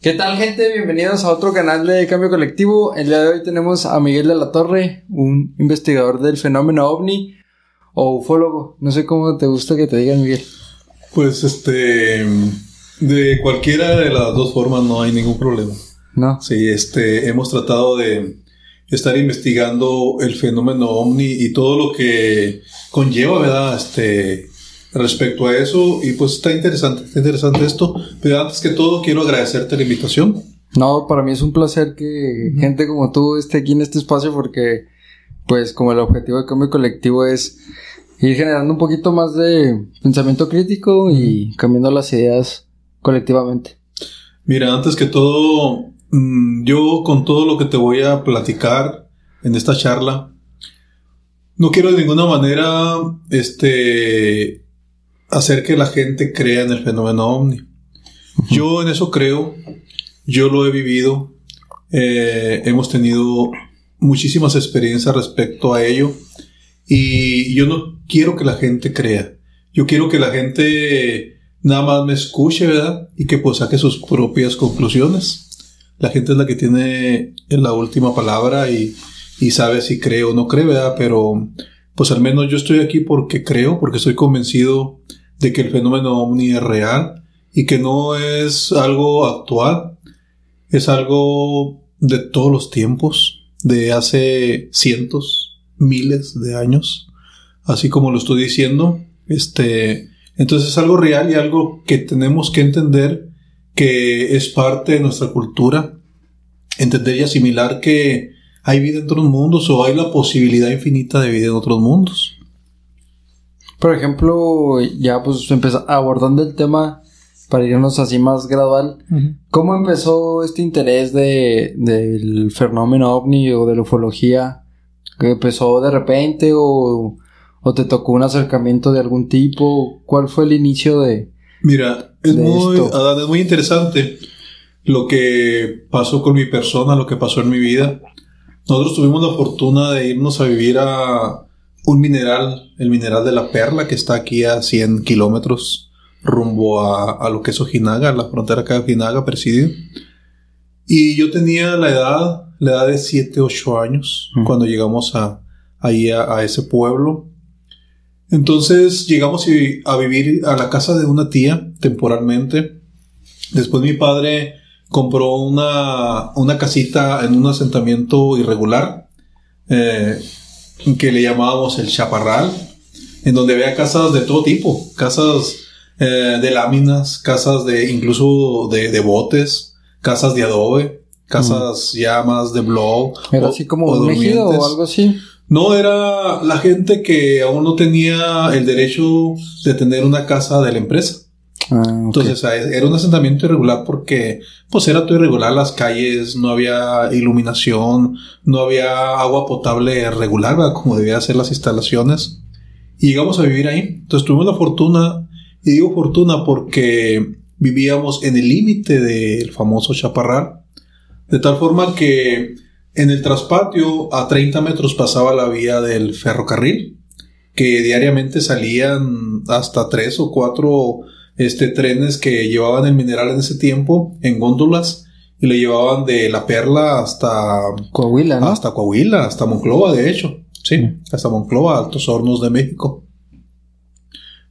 ¿Qué tal gente? Bienvenidos a otro canal de Cambio Colectivo. El día de hoy tenemos a Miguel de la Torre, un investigador del fenómeno ovni o ufólogo. No sé cómo te gusta que te digan Miguel. Pues este, de cualquiera de las dos formas no hay ningún problema. No. Sí, este, hemos tratado de estar investigando el fenómeno ovni y todo lo que conlleva, ¿verdad? Este, respecto a eso y pues está interesante, está interesante esto. Pero antes que todo quiero agradecerte la invitación. No, para mí es un placer que gente como tú esté aquí en este espacio porque pues como el objetivo de cambio colectivo es ir generando un poquito más de pensamiento crítico y cambiando las ideas colectivamente. Mira, antes que todo, mm, yo con todo lo que te voy a platicar en esta charla, no quiero de ninguna manera este hacer que la gente crea en el fenómeno ovni. Yo en eso creo, yo lo he vivido, eh, hemos tenido muchísimas experiencias respecto a ello y yo no quiero que la gente crea, yo quiero que la gente nada más me escuche, ¿verdad? Y que pues saque sus propias conclusiones. La gente es la que tiene la última palabra y, y sabe si cree o no cree, ¿verdad? Pero pues al menos yo estoy aquí porque creo, porque estoy convencido de que el fenómeno ovni es real y que no es algo actual, es algo de todos los tiempos, de hace cientos, miles de años, así como lo estoy diciendo, este, entonces es algo real y algo que tenemos que entender que es parte de nuestra cultura, entender y asimilar que hay vida en otros mundos o hay la posibilidad infinita de vida en otros mundos. Por ejemplo, ya pues empezó abordando el tema para irnos así más gradual. ¿Cómo empezó este interés de, del fenómeno ovni o de la ufología? ¿Que empezó de repente o, o, te tocó un acercamiento de algún tipo? ¿Cuál fue el inicio de Mira, es, muy, Adán, es muy interesante lo que pasó con mi persona, lo que pasó en mi vida. Nosotros tuvimos la fortuna de irnos a vivir a un mineral, el mineral de la perla, que está aquí a 100 kilómetros rumbo a, lo que es Ojinaga, la frontera acá de Ojinaga, Presidio. Y yo tenía la edad, la edad de 7, 8 años, cuando llegamos a, ahí a, ese pueblo. Entonces llegamos a vivir a la casa de una tía temporalmente. Después mi padre compró una, una casita en un asentamiento irregular. Eh, que le llamábamos el chaparral, en donde había casas de todo tipo, casas eh, de láminas, casas de incluso de, botes, casas de adobe, casas ya más de blog. Era así como un o algo así. No, era la gente que aún no tenía el derecho de tener una casa de la empresa. Ah, Entonces era un asentamiento irregular porque pues era todo irregular las calles, no había iluminación, no había agua potable regular, como debían ser las instalaciones. Y llegamos a vivir ahí. Entonces tuvimos la fortuna, y digo fortuna porque vivíamos en el límite del famoso chaparral, de tal forma que en el traspatio a 30 metros pasaba la vía del ferrocarril, que diariamente salían hasta tres o cuatro este, trenes que llevaban el mineral en ese tiempo en góndolas y le llevaban de La Perla hasta Coahuila, ¿no? Hasta Coahuila, hasta Monclova, de hecho. Sí, hasta Monclova, Altos Hornos de México.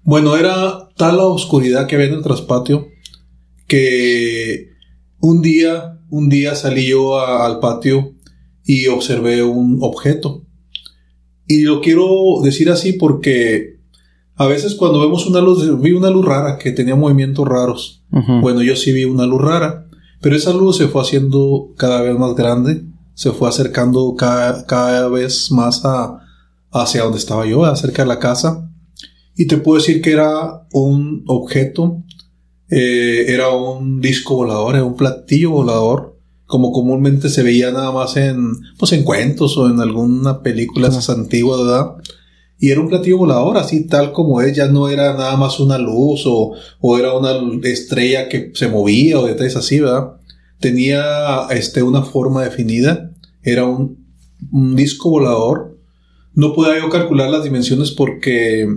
Bueno, era tal la oscuridad que había en el traspatio que un día, un día salí yo al patio y observé un objeto. Y lo quiero decir así porque a veces cuando vemos una luz, vi una luz rara que tenía movimientos raros. Bueno, yo sí vi una luz rara, pero esa luz se fue haciendo cada vez más grande, se fue acercando cada, vez más a, hacia donde estaba yo, cerca de la casa. Y te puedo decir que era un objeto, eh, era un disco volador, era un platillo volador, como comúnmente se veía nada más en, pues en cuentos o en alguna película esas antiguas, ¿verdad? Y era un platillo volador, así tal como es, ya no era nada más una luz o, o era una estrella que se movía o detalles así, ¿verdad? Tenía este, una forma definida, era un, disco volador. No podía yo calcular las dimensiones porque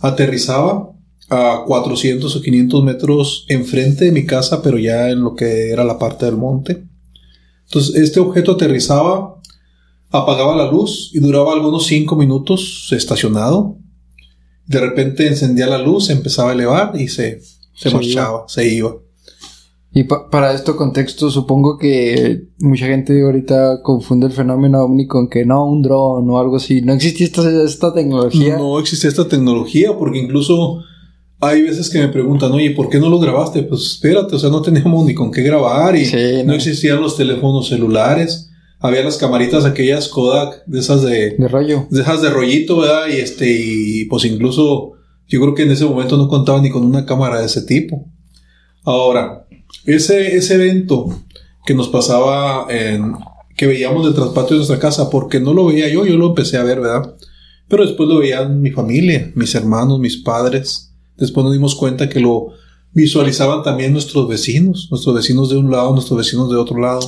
aterrizaba a 400 o 500 metros enfrente de mi casa, pero ya en lo que era la parte del monte. Entonces, este objeto aterrizaba, apagaba la luz y duraba algunos 5 minutos estacionado. De repente encendía la luz, empezaba a elevar y se, se, marchaba, se iba. Y para esto contexto, supongo que mucha gente ahorita confunde el fenómeno ovni con que no, un dron o algo así. No existía esta, esta tecnología. No existía esta tecnología porque incluso hay veces que me preguntan, oye, ¿por qué no lo grabaste? Pues espérate, o sea, no teníamos ni con qué grabar y no. existían los teléfonos celulares. Había las camaritas aquellas Kodak, de esas de... De rollo. De esas de rollito, ¿verdad? Y este, y pues incluso yo creo que en ese momento no contaba ni con una cámara de ese tipo. Ahora, ese, ese evento que nos pasaba en... que veíamos del traspatio de nuestra casa, porque no lo veía yo, yo lo empecé a ver, ¿verdad? Pero después lo veían mi familia, mis hermanos, mis padres Después nos dimos cuenta que lo visualizaban también nuestros vecinos, nuestros vecinos de un lado, nuestros vecinos de otro lado.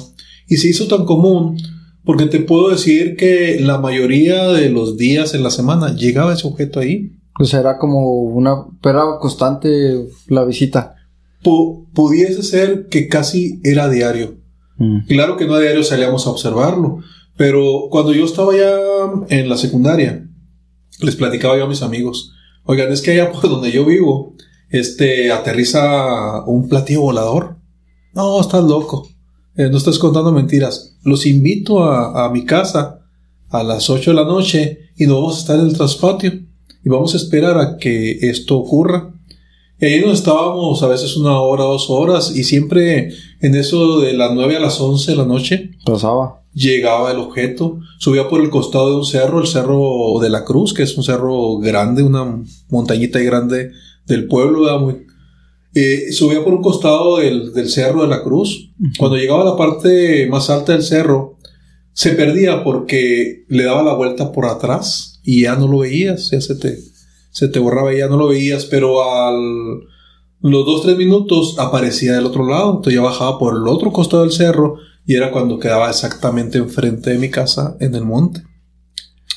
Y se hizo tan común porque te puedo decir que la mayoría de los días en la semana llegaba ese objeto ahí. Pues era como una, era constante la visita. pudiese ser que casi era diario. Mm. Claro que no a diario salíamos a observarlo, pero cuando yo estaba ya en la secundaria, les platicaba yo a mis amigos, Oigan, es que allá por donde yo vivo, este, aterriza un platillo volador. No, estás loco. Eh, no estás contando mentiras. Los invito a, mi casa a las 8 de la noche y nos vamos a estar en el traspatio y vamos a esperar a que esto ocurra. Y ahí nos estábamos a veces una hora, dos horas y siempre en eso de las 9 a las 11 de la noche. Pasaba llegaba el objeto, subía por el costado de un cerro, el cerro de la Cruz, que es un cerro grande, una montañita grande del pueblo, Muy, eh, subía por un costado del, cerro de la Cruz. Cuando llegaba a la parte más alta del cerro, se perdía porque le daba la vuelta por atrás y ya no lo veías, ya se te, se te borraba y ya no lo veías, pero al los dos, tres minutos aparecía del otro lado, entonces ya bajaba por el otro costado del cerro y era cuando quedaba exactamente enfrente de mi casa en el monte.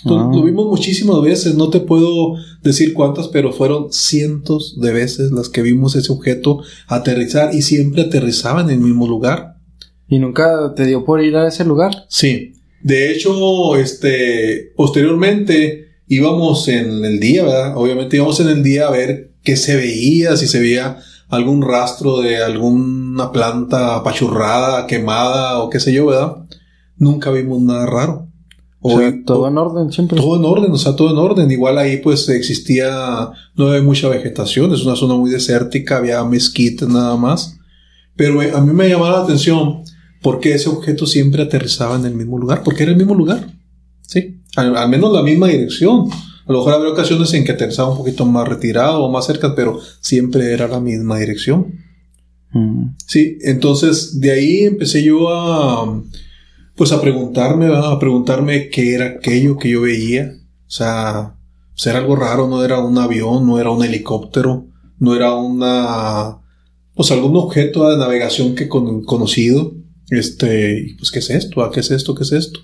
Ah. Lo vimos muchísimas veces, no te puedo decir cuántas, pero fueron cientos de veces las que vimos ese objeto aterrizar y siempre aterrizaba en el mismo lugar. ¿Y nunca te dio por ir a ese lugar? Sí. De hecho, este, posteriormente íbamos en el día, ¿verdad? Obviamente íbamos en el día a ver qué se veía, si se veía algún rastro de alguna planta apachurrada, quemada o qué sé yo, ¿verdad? Nunca vimos nada raro. O, sea, todo en orden siempre. Todo en orden, o sea, todo en orden. Igual ahí pues existía, no había mucha vegetación, es una zona muy desértica, había mezquitas nada más. Pero a mí me llamaba la atención porque ese objeto siempre aterrizaba en el mismo lugar, porque era el mismo lugar. Sí, al menos la misma dirección. A lo mejor había ocasiones en que aterrizaba un poquito más retirado o más cerca, pero siempre era la misma dirección. Mm. Sí, entonces de ahí empecé yo a, pues a preguntarme, a preguntarme qué era aquello que yo veía. O sea, pues era algo raro, no era un avión, no era un helicóptero, no era una, pues algún objeto de navegación que con, conocido. Este, pues, ¿qué es esto? ¿Qué es esto? ¿Qué es esto?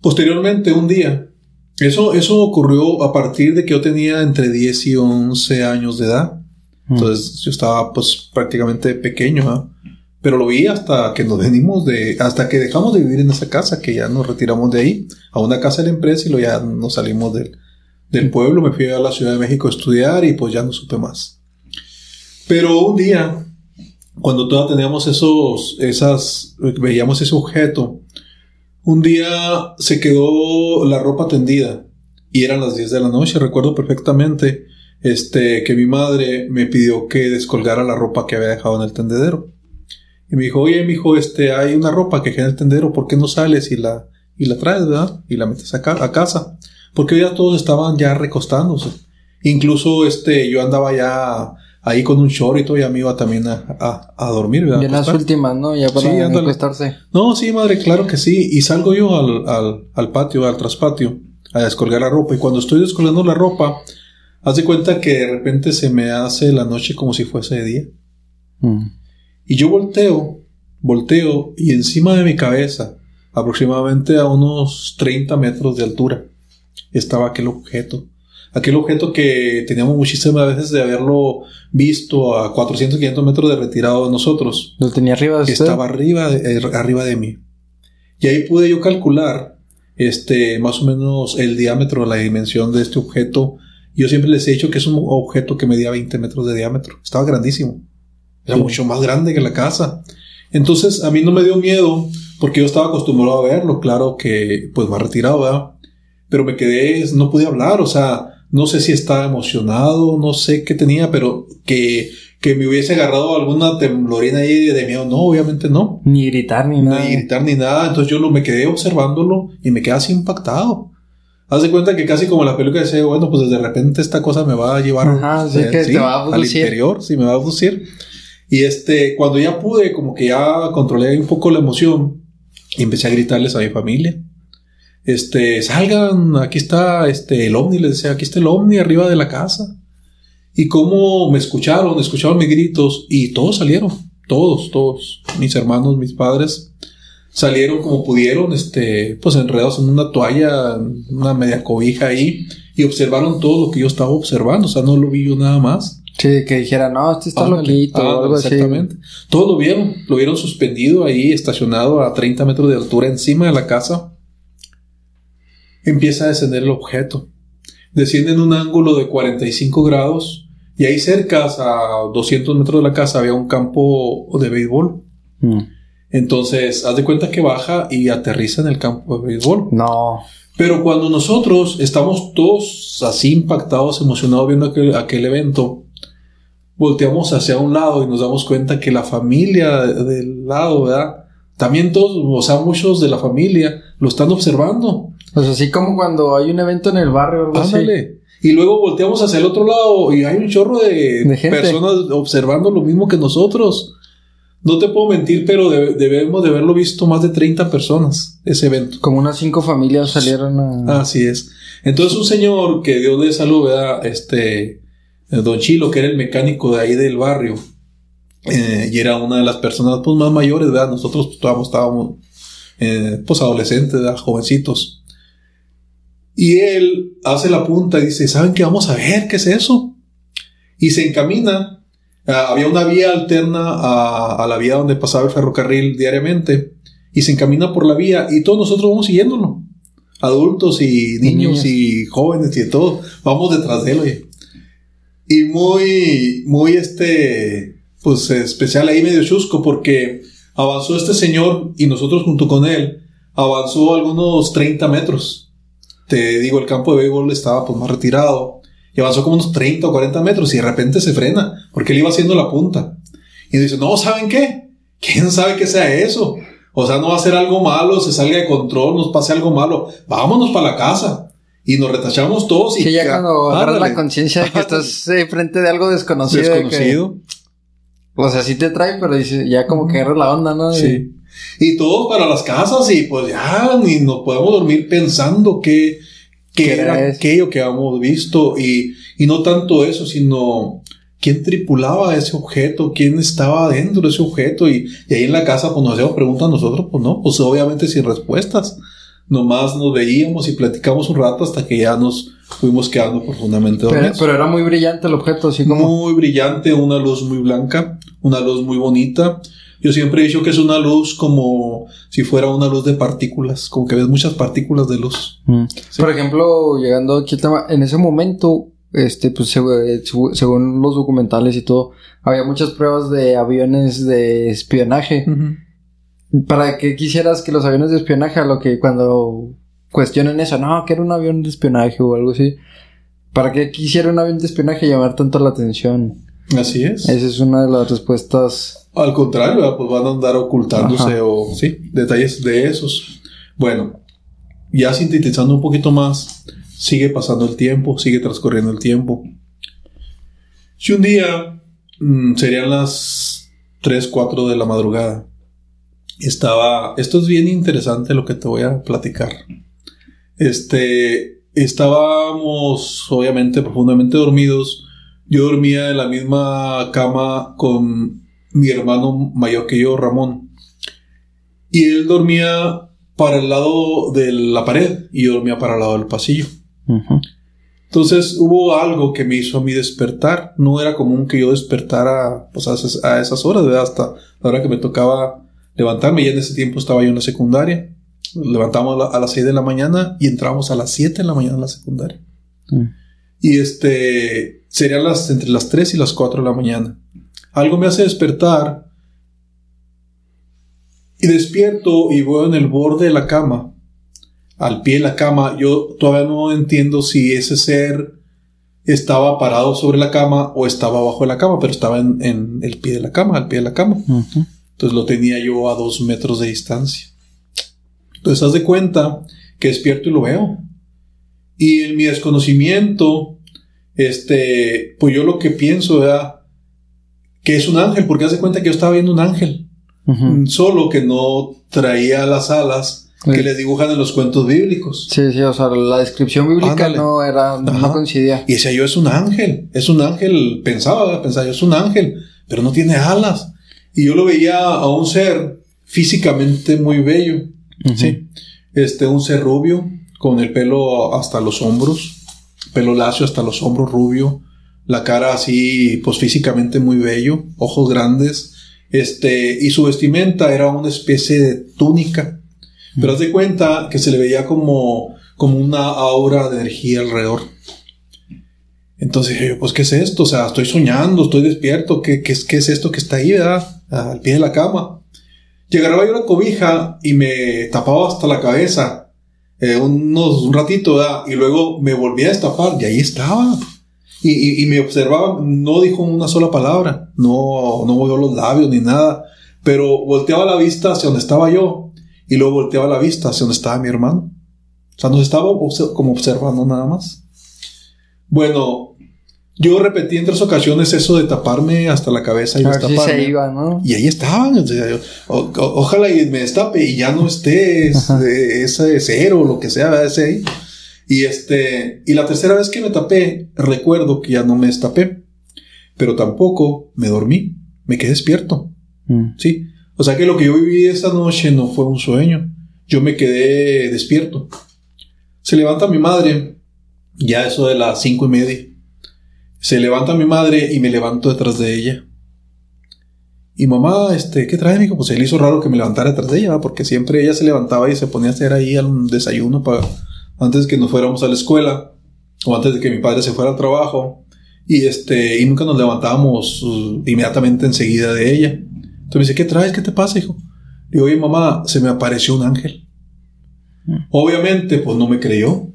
Posteriormente, un día, eso, eso ocurrió a partir de que yo tenía entre 10 y 11 años de edad. Mm. Entonces yo estaba pues prácticamente pequeño, pero lo vi hasta que nos venimos de, hasta que dejamos de vivir en esa casa, que ya nos retiramos de ahí, a una casa de la empresa y luego ya nos salimos del, del pueblo, me fui a la Ciudad de México a estudiar y pues ya no supe más. Pero un día, cuando todavía teníamos esos, esas, veíamos ese objeto, un día se quedó la ropa tendida y eran las 10 de la noche, recuerdo perfectamente este, que mi madre me pidió que descolgara la ropa que había dejado en el tendedero. Y me dijo, oye, mi hijo, este, hay una ropa que queda en el tendedero, ¿por qué no sales y la, y la traes, verdad? Y la metes a, a casa. Porque ya todos estaban ya recostándose. Incluso, este, yo andaba ya ahí con un short y todo, ya me iba también a, a, dormir, ¿verdad? Ya las últimas, ¿no? Ya para sí, acostarse. No, sí, madre, claro que sí. Y salgo yo al, al, al patio, al traspatio, a descolgar la ropa. Y cuando estoy descolgando la ropa, haz de cuenta que de repente se me hace la noche como si fuese de día. Mm. Y yo volteo, volteo, y encima de mi cabeza, aproximadamente a unos 30 metros de altura, estaba aquel objeto Aquel objeto que teníamos muchísimas veces de haberlo visto a 400, 500 metros de retirado de nosotros. ¿Lo tenía arriba de usted? Estaba arriba de, eh, arriba de mí. Y ahí pude yo calcular este, más o menos el diámetro, la dimensión de este objeto. Yo siempre les he dicho que es un objeto que medía 20 metros de diámetro. Estaba grandísimo. Era mucho más grande que la casa. Entonces a mí no me dio miedo porque yo estaba acostumbrado a verlo. Claro que pues va retirado, ¿verdad? Pero me quedé, no pude hablar, o sea, no sé si estaba emocionado, no sé qué tenía, pero que, que me hubiese agarrado alguna temblorina ahí de miedo, no, obviamente no. Ni gritar ni nada. Ni gritar ni nada. Entonces yo lo, me quedé observándolo y me quedé así impactado. Haz de cuenta que casi como la película decía, bueno, pues de repente esta cosa me va a llevar Ajá, sí, eh, que sí, te va a al interior, sí, me va a abducir. Y este, cuando ya pude, como que ya controlé un poco la emoción y empecé a gritarles a mi familia. Este, salgan, aquí está este, el ovni, les decía, aquí está el ovni arriba de la casa. Y cómo me escucharon, escucharon mis gritos y todos salieron, todos, todos, mis hermanos, mis padres, salieron como pudieron, este, pues enredados en una toalla, una media cobija ahí y observaron todo lo que yo estaba observando, o sea, no lo vi yo nada más. Sí, que dijera, no, este está Ándale, loquito o ándale, algo así. Exactamente. Todos lo vieron, lo vieron suspendido ahí, estacionado a 30 metros de altura encima de la casa. Empieza a descender el objeto. Desciende en un ángulo de 45 grados y ahí cerca, a 200 metros de la casa, había un campo de béisbol. Mm. Entonces, haz de cuenta que baja y aterriza en el campo de béisbol. No. Pero cuando nosotros estamos todos así impactados, emocionados viendo aquel, aquel evento, volteamos hacia un lado y nos damos cuenta que la familia del lado, ¿verdad? También todos, o sea, muchos de la familia lo están observando. Pues así como cuando hay un evento en el barrio algo así. Ándale. Y luego volteamos hacia el otro lado y hay un chorro de, De personas observando lo mismo que nosotros. No te puedo mentir, pero de- debemos de haberlo visto más de 30 personas, ese evento. Como unas cinco familias salieron a... Así es. Entonces un señor que Dios le salud, ¿verdad? Este, don Chilo, que era el mecánico de ahí del barrio, eh, y era una de las personas pues, más mayores, ¿verdad? Nosotros pues, estábamos, estábamos eh, pues adolescentes, ¿verdad? Jovencitos. Y él hace la punta y dice, ¿saben qué? Vamos a ver, ¿qué es eso? Y se encamina. Ah, había una vía alterna a, a la vía donde pasaba el ferrocarril diariamente. Y se encamina por la vía y todos nosotros vamos siguiéndolo adultos y niños Niños. y jóvenes y de todo, vamos detrás de él, oye. Y muy, muy este, pues especial ahí medio chusco porque avanzó este señor y nosotros junto con él, avanzó algunos 30 metros. Te digo, el campo de béisbol estaba pues más retirado y avanzó como unos 30 o 40 metros y de repente se frena porque él iba haciendo la punta. Y dice, no, ¿saben qué? ¿Quién sabe que sea eso? O sea, no va a ser algo malo, se salga de control, nos pase algo malo. Vámonos para la casa. Y nos retachamos todos y Sí, ya cuando agarras la conciencia de que estás eh, frente de algo desconocido. de que- desconocido. o sea, sí te trae, pero dice, ya como que agarras la onda, ¿no? Y- Sí. Y todos para las casas y pues ya ni nos podemos dormir pensando que, que ¿Qué era aquello que habíamos visto y, y no tanto eso, sino quién tripulaba ese objeto, quién estaba dentro de ese objeto y, y ahí en la casa pues nos hacíamos preguntas nosotros, pues no, pues obviamente sin respuestas. Nomás nos veíamos y platicamos un rato hasta que ya nos fuimos quedando profundamente Pero, dormidos. pero era muy brillante el objeto, así como... Muy brillante, una luz muy blanca, una luz muy bonita. Yo siempre he dicho que es una luz como si fuera una luz de partículas, como que ves muchas partículas de luz. Mm. Por ejemplo, llegando aquí al tema, en ese momento, este, pues eh, seg- según los documentales y todo, había muchas pruebas de aviones de espionaje. ¿Para qué quisieras que los aviones de espionaje, a lo que cuando cuestionen eso, no, que era un avión de espionaje o algo así? ¿Para qué quisiera un avión de espionaje llamar tanto la atención? Así es. Esa es una de las respuestas. Al contrario, pues van a andar ocultándose Ajá. o sí, detalles de esos. Bueno, ya sintetizando un poquito más, sigue pasando el tiempo, sigue transcurriendo el tiempo. Si un día mm, serían las 3, 4 de la madrugada, estaba, esto es bien interesante lo que te voy a platicar. Este, estábamos obviamente profundamente dormidos. Yo dormía en la misma cama con mi hermano mayor que yo, Ramón. Y él dormía para el lado de la pared y yo dormía para el lado del pasillo. Entonces hubo algo que me hizo a mí despertar. No era común que yo despertara pues, a, esas, horas, ¿verdad? hasta la hora que me tocaba levantarme. Ya en ese tiempo estaba yo en la secundaria. Levantamos a las 6 de la mañana y entramos a las 7 de la mañana en la secundaria. Mm. Y este, serían las, entre las 3 y las 4 de la mañana. Algo me hace despertar y despierto y voy en el borde de la cama, al pie de la cama. Yo todavía no entiendo si ese ser estaba parado sobre la cama o estaba abajo de la cama, pero estaba en, el pie de la cama, al pie de la cama. Entonces lo tenía yo a dos metros de distancia. Entonces haz de cuenta que despierto y lo veo. Y en mi desconocimiento, este, pues yo lo que pienso era que es un ángel, porque haz de cuenta que yo estaba viendo un ángel. Solo que no traía las alas que le dibujan en los cuentos bíblicos. Sí, sí, o sea, la descripción bíblica no era, no coincidía. Y decía yo, es un ángel, es un ángel, pensaba, pensaba yo, es un ángel, pero no tiene alas. Y yo lo veía a un ser físicamente muy bello, sí, este, un ser rubio, con el pelo hasta los hombros, pelo lacio hasta los hombros rubio, la cara así, pues físicamente muy bello, ojos grandes, este, y su vestimenta era una especie de túnica. Pero haz de cuenta que se le veía como, como una aura de energía alrededor. Entonces yo, pues, ¿qué es esto? O sea, estoy soñando, estoy despierto, ¿qué, qué, qué es esto que está ahí, verdad? Al pie de la cama. Llegaba yo a la cobija y me tapaba hasta la cabeza, eh, unos, un ratito, ¿verdad? Y luego me volvía a destapar y ahí estaba. Y, me observaba, no dijo una sola palabra, no, no movió los labios ni nada, pero volteaba la vista hacia donde estaba yo y luego volteaba la vista hacia donde estaba mi hermano. O sea, nos estaba como observando nada más. Bueno, yo repetí en tres ocasiones eso de taparme hasta la cabeza y destaparme. Y ahí estaban. ojalá y me destape y ya no esté ese cero o lo que sea, ese ahí. Y este, y la tercera vez que me tapé, recuerdo que ya no me destapé, pero tampoco me dormí, me quedé despierto. Mm. Sí. O sea que lo que yo viví esa noche no fue un sueño. Yo me quedé despierto. Se levanta mi madre, ya eso de las cinco y media. Se levanta mi madre y me levanto detrás de ella. Y mamá, este, ¿qué trae, amigo? Pues él hizo raro que me levantara detrás de ella, porque siempre ella se levantaba y se ponía a hacer ahí un desayuno para antes de que nos fuéramos a la escuela o antes de que mi padre se fuera al trabajo y este y nunca nos levantábamos uh, inmediatamente enseguida de ella. Entonces me dice, ¿qué traes? ¿Qué te pasa, hijo? Digo, oye, mamá, se me apareció un ángel. Mm. Obviamente, pues no me creyó.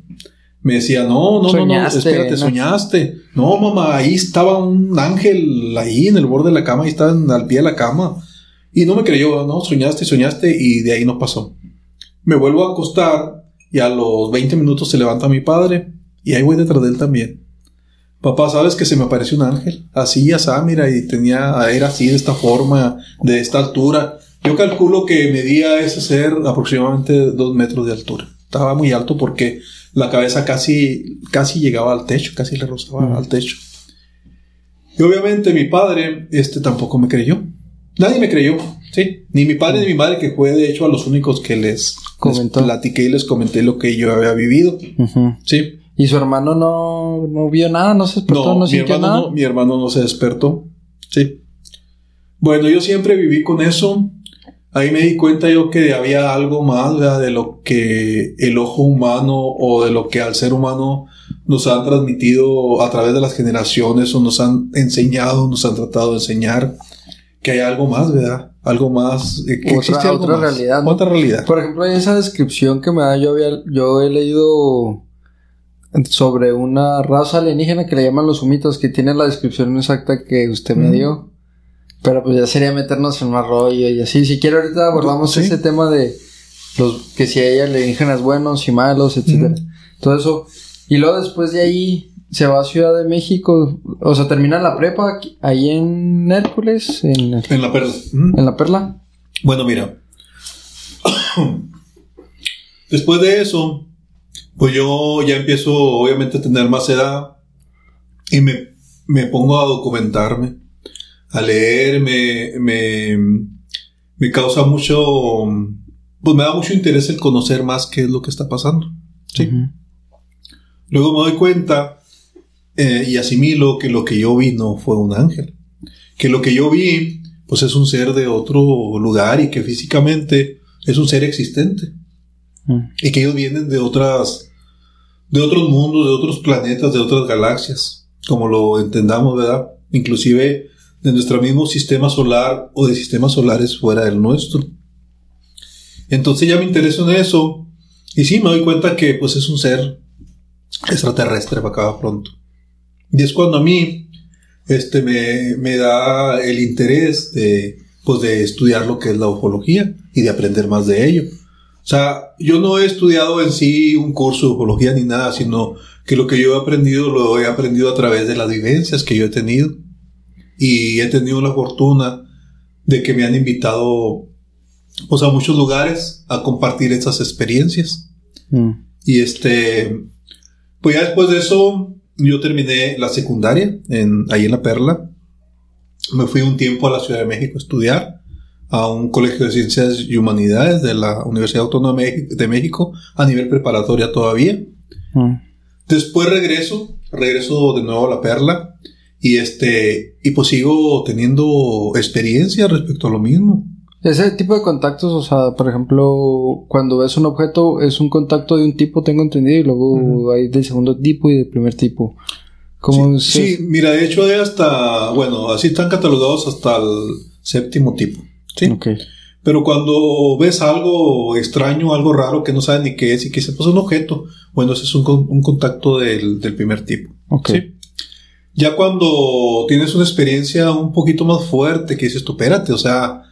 Me decía, no, no, no, no, espérate, soñaste. No, mamá, ahí estaba un ángel ahí en el borde de la cama, ahí estaba al pie de la cama. Y no me creyó, no, soñaste, soñaste y de ahí no pasó. Me vuelvo a acostar y a los 20 minutos se levanta mi padre y ahí voy detrás de él también. Papá, ¿sabes que se me apareció un ángel? Así, así, mira, y tenía, era así, de esta forma, de esta altura. Yo calculo que medía ese ser aproximadamente dos metros de altura. Estaba muy alto porque la cabeza casi, casi llegaba al techo, casi le rozaba al techo. Y obviamente mi padre, este tampoco me creyó. Nadie me creyó. Sí, ni mi padre ni mi madre, que fue de hecho a los únicos que les, platiqué y les comenté lo que yo había vivido. Sí. ¿Y su hermano no, no vio nada? ¿No se despertó? ¿No, mi sintió nada? No, mi hermano no se despertó. Sí. Bueno, yo siempre viví con eso. Ahí me di cuenta yo que había algo más de lo que el ojo humano o de lo que al ser humano nos han transmitido a través de las generaciones o nos han enseñado, nos han tratado de enseñar que hay algo más, ¿verdad? Algo más. Eh, que otra, otra realidad. Otra realidad. Por ejemplo, en esa descripción que me da, yo, había, yo he leído sobre una raza alienígena que le llaman los humitos, que tiene la descripción exacta que usted me dio. Pero pues ya sería meternos en un arroyo y así. Si quiere ahorita abordamos ese tema de los que si hay alienígenas buenos y malos, etcétera. Todo eso. Y luego después de ahí se va a Ciudad de México, o sea, termina la prepa ahí en Hércules, en, la Perla. En la Perla. Bueno, mira. Después de eso, pues yo ya empiezo obviamente a tener más edad y me, me pongo a documentarme, a leer, me, me, me causa mucho, pues me da mucho interés el conocer más qué es lo que está pasando. Sí. Luego me doy cuenta eh, y asimilo que lo que yo vi no fue un ángel. Que lo que yo vi, pues es un ser de otro lugar y que físicamente es un ser existente. Mm. Y que ellos vienen de otras, de otros mundos, de otros planetas, de otras galaxias, como lo entendamos, ¿verdad? Inclusive de nuestro mismo sistema solar o de sistemas solares fuera del nuestro. Entonces ya me intereso en eso y sí me doy cuenta que pues es un ser extraterrestre para acá pronto. Y es cuando a mí este, me, me da el interés de, pues, de estudiar lo que es la ufología y de aprender más de ello. O sea, yo no he estudiado en sí un curso de ufología ni nada, sino que lo que yo he aprendido lo he aprendido a través de las vivencias que yo he tenido. Y he tenido la fortuna de que me han invitado pues, a muchos lugares a compartir esas experiencias. Mm. Y este, pues ya después de eso, yo terminé la secundaria en, ahí en La Perla. Me fui un tiempo a la Ciudad de México a estudiar a un colegio de ciencias y humanidades de la Universidad Autónoma de México a nivel preparatoria todavía. Mm. Después regreso, regreso de nuevo a La Perla y este, y pues sigo teniendo experiencia respecto a lo mismo. Ese tipo de contactos, o sea, por ejemplo, cuando ves un objeto, es un contacto de un tipo, tengo entendido, y luego hay del segundo tipo y del primer tipo. ¿Cómo sí, sí, mira, de hecho hay hasta, bueno, así están catalogados hasta el séptimo tipo. Sí. Okay. Pero cuando ves algo extraño, algo raro que no sabes ni qué es y que se pasa un objeto, bueno, ese es un, un contacto del, del, primer tipo. Okay. ¿sí? Ya cuando tienes una experiencia un poquito más fuerte, que dices tú, espérate, o sea,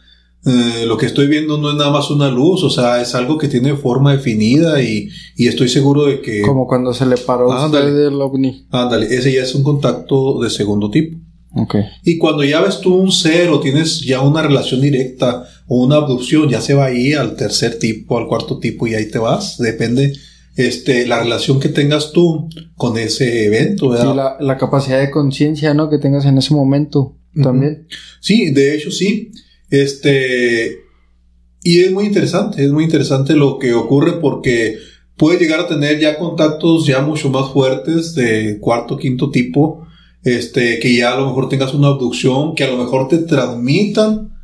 eh, lo que estoy viendo no es nada más una luz, o sea, es algo que tiene forma definida y, y estoy seguro de que... Como cuando se le paró a usted del ovni. Ándale, ese ya es un contacto de segundo tipo. Okay. Y cuando ya ves tú un ser o tienes ya una relación directa o una abducción, ya se va ahí al tercer tipo, al cuarto tipo y ahí te vas. Depende este, la relación que tengas tú con ese evento. ¿verdad? la, la capacidad de conciencia, ¿no? Que tengas en ese momento también. Sí, de hecho sí. Este, y es muy interesante, es muy interesante lo que ocurre porque puede llegar a tener ya contactos ya mucho más fuertes de cuarto, quinto tipo, este, que ya a lo mejor tengas una abducción, que a lo mejor te transmitan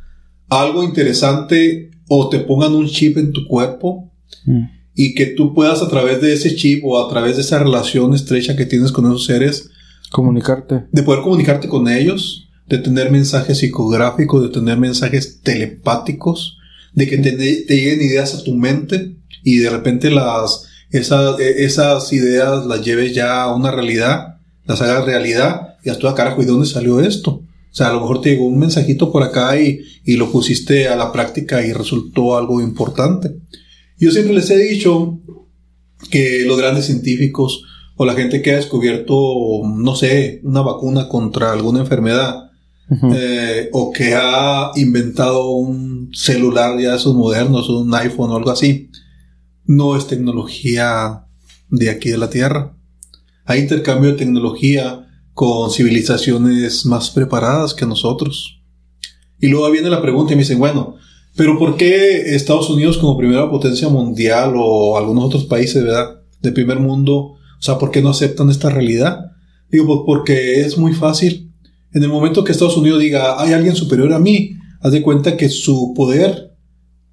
algo interesante o te pongan un chip en tu cuerpo mm. Y que tú puedas a través de ese chip o a través de esa relación estrecha que tienes con esos seres comunicarte, de poder comunicarte con ellos de tener mensajes psicográficos, de tener mensajes telepáticos, de que te, lleguen ideas a tu mente y de repente las, esas, esas ideas las lleves ya a una realidad, las hagas realidad y a tu carajo, ¿y dónde salió esto? O sea, a lo mejor te llegó un mensajito por acá y, y lo pusiste a la práctica y resultó algo importante. Yo siempre les he dicho que los grandes científicos o la gente que ha descubierto, no sé, una vacuna contra alguna enfermedad, eh, o que ha inventado un celular ya de esos modernos, un iPhone o algo así, no es tecnología de aquí de la Tierra. Hay intercambio de tecnología con civilizaciones más preparadas que nosotros. Y luego viene la pregunta y me dicen, bueno, pero ¿por qué Estados Unidos como primera potencia mundial o algunos otros países, ¿verdad? De primer mundo, o sea, ¿por qué no aceptan esta realidad? Digo, pues porque es muy fácil. En el momento que Estados Unidos diga, hay alguien superior a mí, haz de cuenta que su poder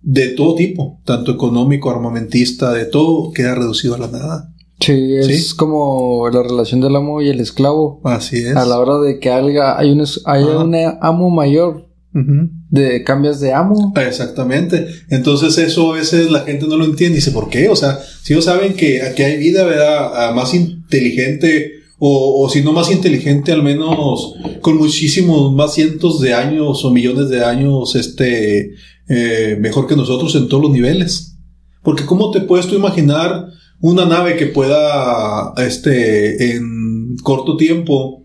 de todo tipo, tanto económico, armamentista, de todo, queda reducido a la nada. Sí, es como la relación del amo y el esclavo. Así es. A la hora de que haya, hay un, hay un amo mayor, de cambias de amo. Exactamente. Entonces eso a veces la gente no lo entiende y dice, ¿por qué? O sea, si ellos saben que aquí hay vida. Más inteligente o, si no más inteligente, al menos con muchísimos más cientos de años o millones de años, este, eh, mejor que nosotros en todos los niveles. Porque ¿cómo te puedes tú imaginar una nave que pueda, este, en corto tiempo,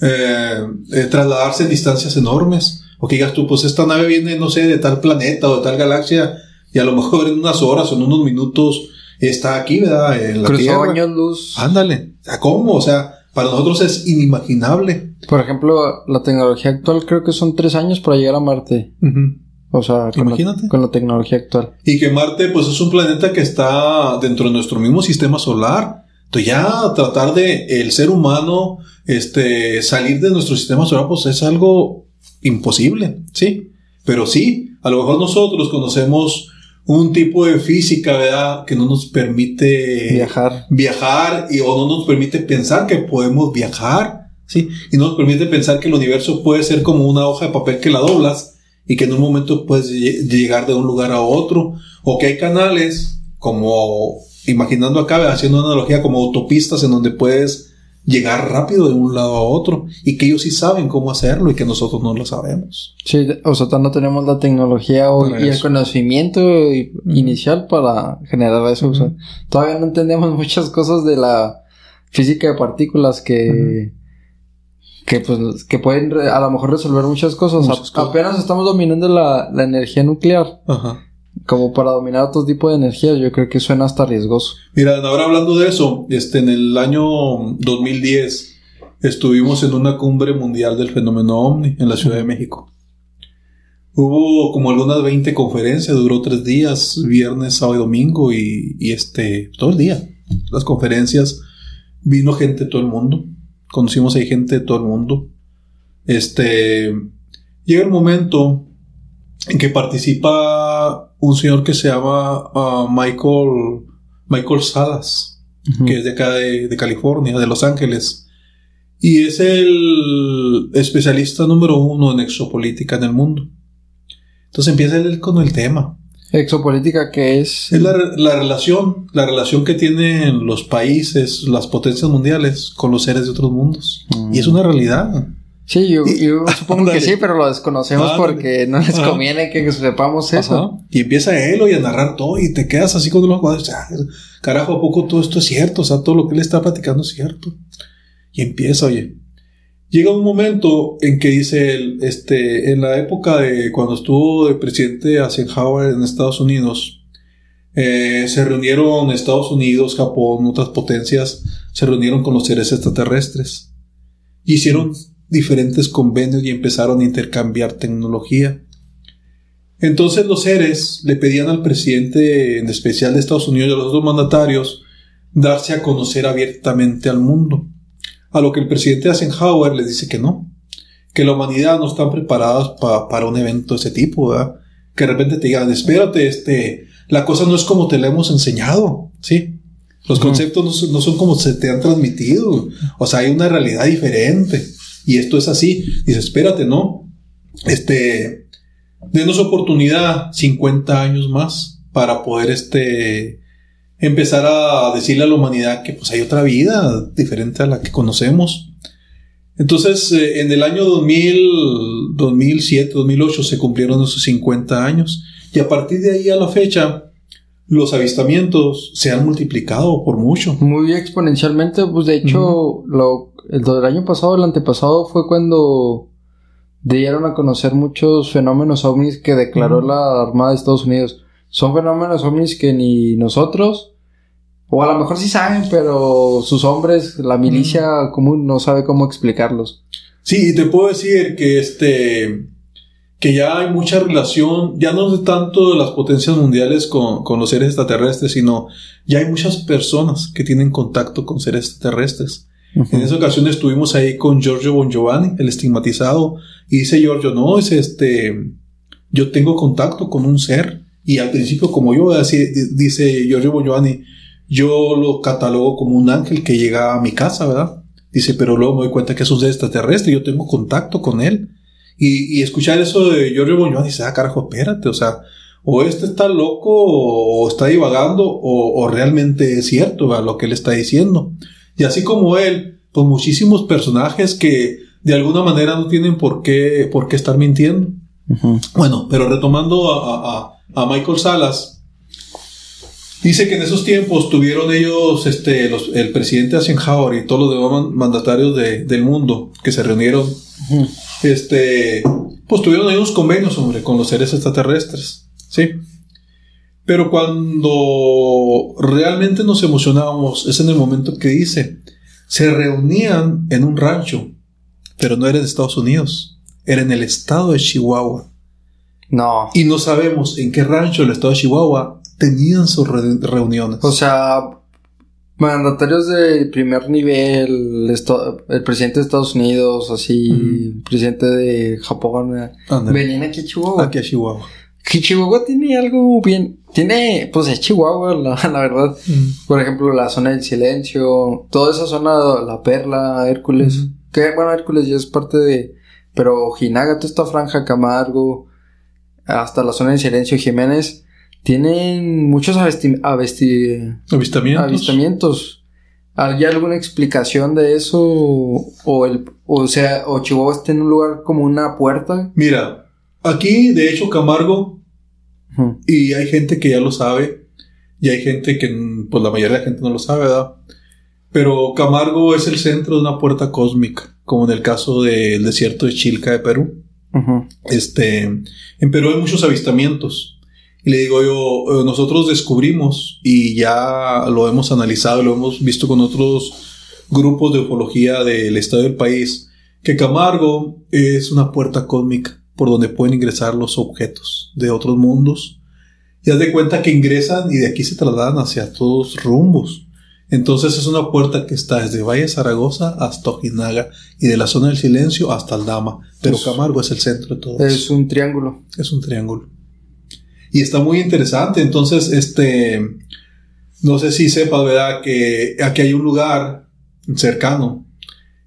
eh, eh, trasladarse en distancias enormes? O que digas tú, pues esta nave viene, no sé, de tal planeta o de tal galaxia, y a lo mejor en unas horas o en unos minutos está aquí, ¿verdad? En la Cruzó años luz. Ándale. ¿Cómo? O sea, para nosotros es inimaginable. Por ejemplo, la tecnología actual creo que son tres años para llegar a Marte. O sea, con Imagínate. La, con la tecnología actual. Y que Marte, pues, es un planeta que está dentro de nuestro mismo sistema solar. Entonces ya tratar de el ser humano este, salir de nuestro sistema solar, pues es algo imposible, ¿sí? Pero sí, a lo mejor nosotros conocemos un tipo de física, ¿verdad? Que no nos permite viajar. Viajar y, o no nos permite pensar que podemos viajar, ¿sí? Y no nos permite pensar que el universo puede ser como una hoja de papel que la doblas y que en un momento puedes llegar de un lugar a otro. O que hay canales como, imaginando acá, haciendo una analogía como autopistas en donde puedes llegar rápido de un lado a otro y que ellos sí saben cómo hacerlo y que nosotros no lo sabemos. Sí, o sea, no tenemos la tecnología o, y el conocimiento inicial para generar eso. O sea, todavía no entendemos muchas cosas de la física de partículas que... Que, pues, que pueden a lo mejor resolver muchas cosas. Apenas estamos dominando la, la energía nuclear. Ajá como para dominar otro tipo de energías, yo creo que suena hasta riesgoso. Mira, ahora hablando de eso, este, en el año 2010 estuvimos en una cumbre mundial del fenómeno OVNI en la Ciudad de México. Hubo como algunas 20 conferencias, duró tres días, viernes, sábado y domingo, y, este, todo el día. Las conferencias, vino gente de todo el mundo, conocimos ahí gente de todo el mundo. Este, llega el momento en que participa un señor que se llama uh, Michael, Michael Salas, que es de acá de, California, de Los Ángeles. Y es el especialista número uno en exopolítica en el mundo. Entonces empieza él con el tema. ¿Exopolítica qué es? Es la, relación, la relación que tienen los países, las potencias mundiales con los seres de otros mundos. Y es mm. una realidad. Sí, yo, supongo que sí, pero lo desconocemos porque no les conviene que sepamos eso. Y empieza él y a narrar todo y te quedas así con los cuadros. carajo, ¿a poco todo esto es cierto? O sea, todo lo que él está platicando es cierto. Y empieza, oye. Llega un momento en que dice él, este, en la época de cuando estuvo de presidente Eisenhower en Estados Unidos, eh, se reunieron Estados Unidos, Japón, otras potencias, se reunieron con los seres extraterrestres. Hicieron diferentes convenios y empezaron a intercambiar tecnología. Entonces los seres le pedían al presidente, en especial de Estados Unidos y a los dos mandatarios, darse a conocer abiertamente al mundo. A lo que el presidente Eisenhower les dice que no, que la humanidad no está preparada para un evento de ese tipo, que de repente te digan, espérate, este, la cosa no es como te la hemos enseñado, ¿sí? Los conceptos no son, no son como se te han transmitido, o sea, hay una realidad diferente y esto es así. Dice, espérate, ¿no? Este, denos oportunidad 50 años más para poder, este, empezar a decirle a la humanidad que pues hay otra vida diferente a la que conocemos. Entonces, eh, en el año 2000, 2007, 2008 se cumplieron esos 50 años y a partir de ahí a la fecha, los avistamientos se han multiplicado por mucho. Muy exponencialmente, pues de hecho, lo el del año pasado, el antepasado, fue cuando dieron a conocer muchos fenómenos ovnis que declaró la Armada de Estados Unidos. Son fenómenos ovnis que ni nosotros, o a lo mejor sí saben, pero sus hombres, la milicia común, no sabe cómo explicarlos. Sí, y te puedo decir que este que ya hay mucha relación, ya no de tanto de las potencias mundiales con, con, los seres extraterrestres, sino ya hay muchas personas que tienen contacto con seres extraterrestres. En esa ocasión estuvimos ahí con Giorgio Bon Giovanni, el estigmatizado, y dice Giorgio, no, es este, yo tengo contacto con un ser, y al principio, como yo, dice Giorgio Bon Giovanni, yo lo catalogo como un ángel que llega a mi casa, ¿verdad? Dice, pero luego me doy cuenta que es un ser extraterrestre, yo tengo contacto con él. Y, escuchar eso de Giorgio Bon Giovanni, dice, ah, carajo, espérate, o sea, o este está loco, o, está divagando, o, o realmente es cierto, ¿verdad? Lo que él está diciendo. Y así como él, pues muchísimos personajes que de alguna manera no tienen por qué, por qué estar mintiendo. Bueno, pero retomando a, Michael Salas, dice que en esos tiempos tuvieron ellos, este, el presidente Eisenhower y todos los demás mandatarios del mundo que se reunieron, este, pues tuvieron ahí unos convenios, hombre, con los seres extraterrestres, ¿sí? Pero cuando realmente nos emocionábamos es en el momento que dice, se reunían en un rancho, pero no era de Estados Unidos, era en el estado de Chihuahua. No. Y no sabemos en qué rancho del estado de Chihuahua tenían sus reuniones. O sea, Mandatarios de primer nivel, el presidente de Estados Unidos, así, presidente de Japón, eh, venían aquí a Chihuahua. Aquí a Chihuahua. Que Chihuahua tiene algo bien, tiene, pues es Chihuahua, la, verdad. Por ejemplo, la zona del silencio, toda esa zona, la Perla, Hércules, que bueno, Hércules ya es parte de, pero Jinaga, toda esta franja, Camargo, hasta la zona del silencio, Jiménez, tienen muchos avistamientos. avistamientos. ¿Hay alguna explicación de eso? O, el, o sea, o Chihuahua está en un lugar como una puerta. Mira, aquí de hecho Camargo, y hay gente que ya lo sabe, y hay gente que, pues la mayoría de la gente no lo sabe, ¿verdad? Pero Camargo es el centro de una puerta cósmica, como en el caso del desierto de Chilca de Perú. Este, en Perú hay muchos avistamientos. Y le digo yo, eh, nosotros descubrimos y ya lo hemos analizado, lo hemos visto con otros grupos de ufología del estado del país, que Camargo es una puerta cósmica por donde pueden ingresar los objetos de otros mundos. Y haz de cuenta que ingresan y de aquí se trasladan hacia todos rumbos. Entonces es una puerta que está desde Valle Zaragoza hasta Ojinaga y de la zona del silencio hasta Aldama. Pero Camargo es el centro de todo. Es un triángulo. Es un triángulo. Y está muy interesante. Entonces, este, no sé si sepas, ¿verdad? Que aquí hay un lugar cercano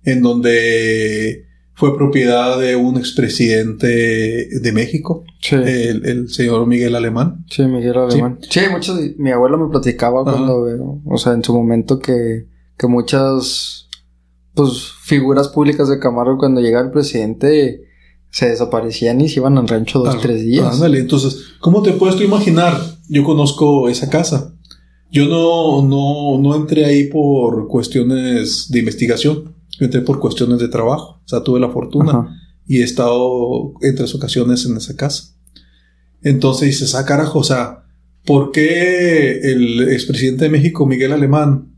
en donde fue propiedad de un expresidente de México, sí. el, señor Miguel Alemán. Sí, Miguel Alemán. Sí, muchos, mi abuelo me platicaba cuando veo, o sea, en su momento que, que muchas, pues, figuras públicas de Camargo cuando llega el presidente se desaparecían y se iban al rancho dos, o tres días. Ándale, entonces, ¿cómo te puedes tú imaginar? Yo conozco esa casa. Yo no, no, no entré ahí por cuestiones de investigación. Yo entré por cuestiones de trabajo. O sea, tuve la fortuna y he estado en tres ocasiones en esa casa. Entonces dices, ah, carajo, o sea, ¿por qué el expresidente de México, Miguel Alemán,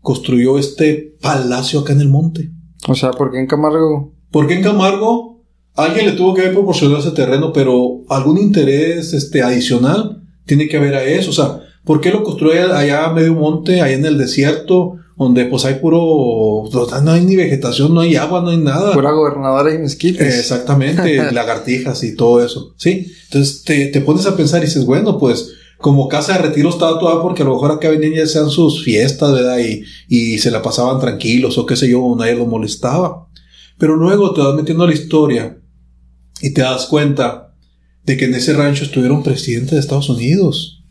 construyó este palacio acá en el monte? O sea, ¿por qué en Camargo? ¿Por qué en Camargo? Alguien le tuvo que haber proporcionado ese terreno, pero algún interés este, adicional tiene que haber a eso. O sea, ¿por qué lo construye allá a medio monte, allá en el desierto, donde pues hay puro, no hay ni vegetación, no hay agua, no hay nada? Pura gobernadora y mezquites. Exactamente, lagartijas y todo eso, ¿sí? Entonces te, te, pones a pensar y dices, bueno, pues como casa de retiro estaba toda porque a lo mejor acá venían ya sean sus fiestas, ¿verdad? Y, y se la pasaban tranquilos o qué sé yo, nadie lo molestaba. Pero luego te vas metiendo a la historia y te das cuenta de que en ese rancho estuvieron presidentes de Estados Unidos.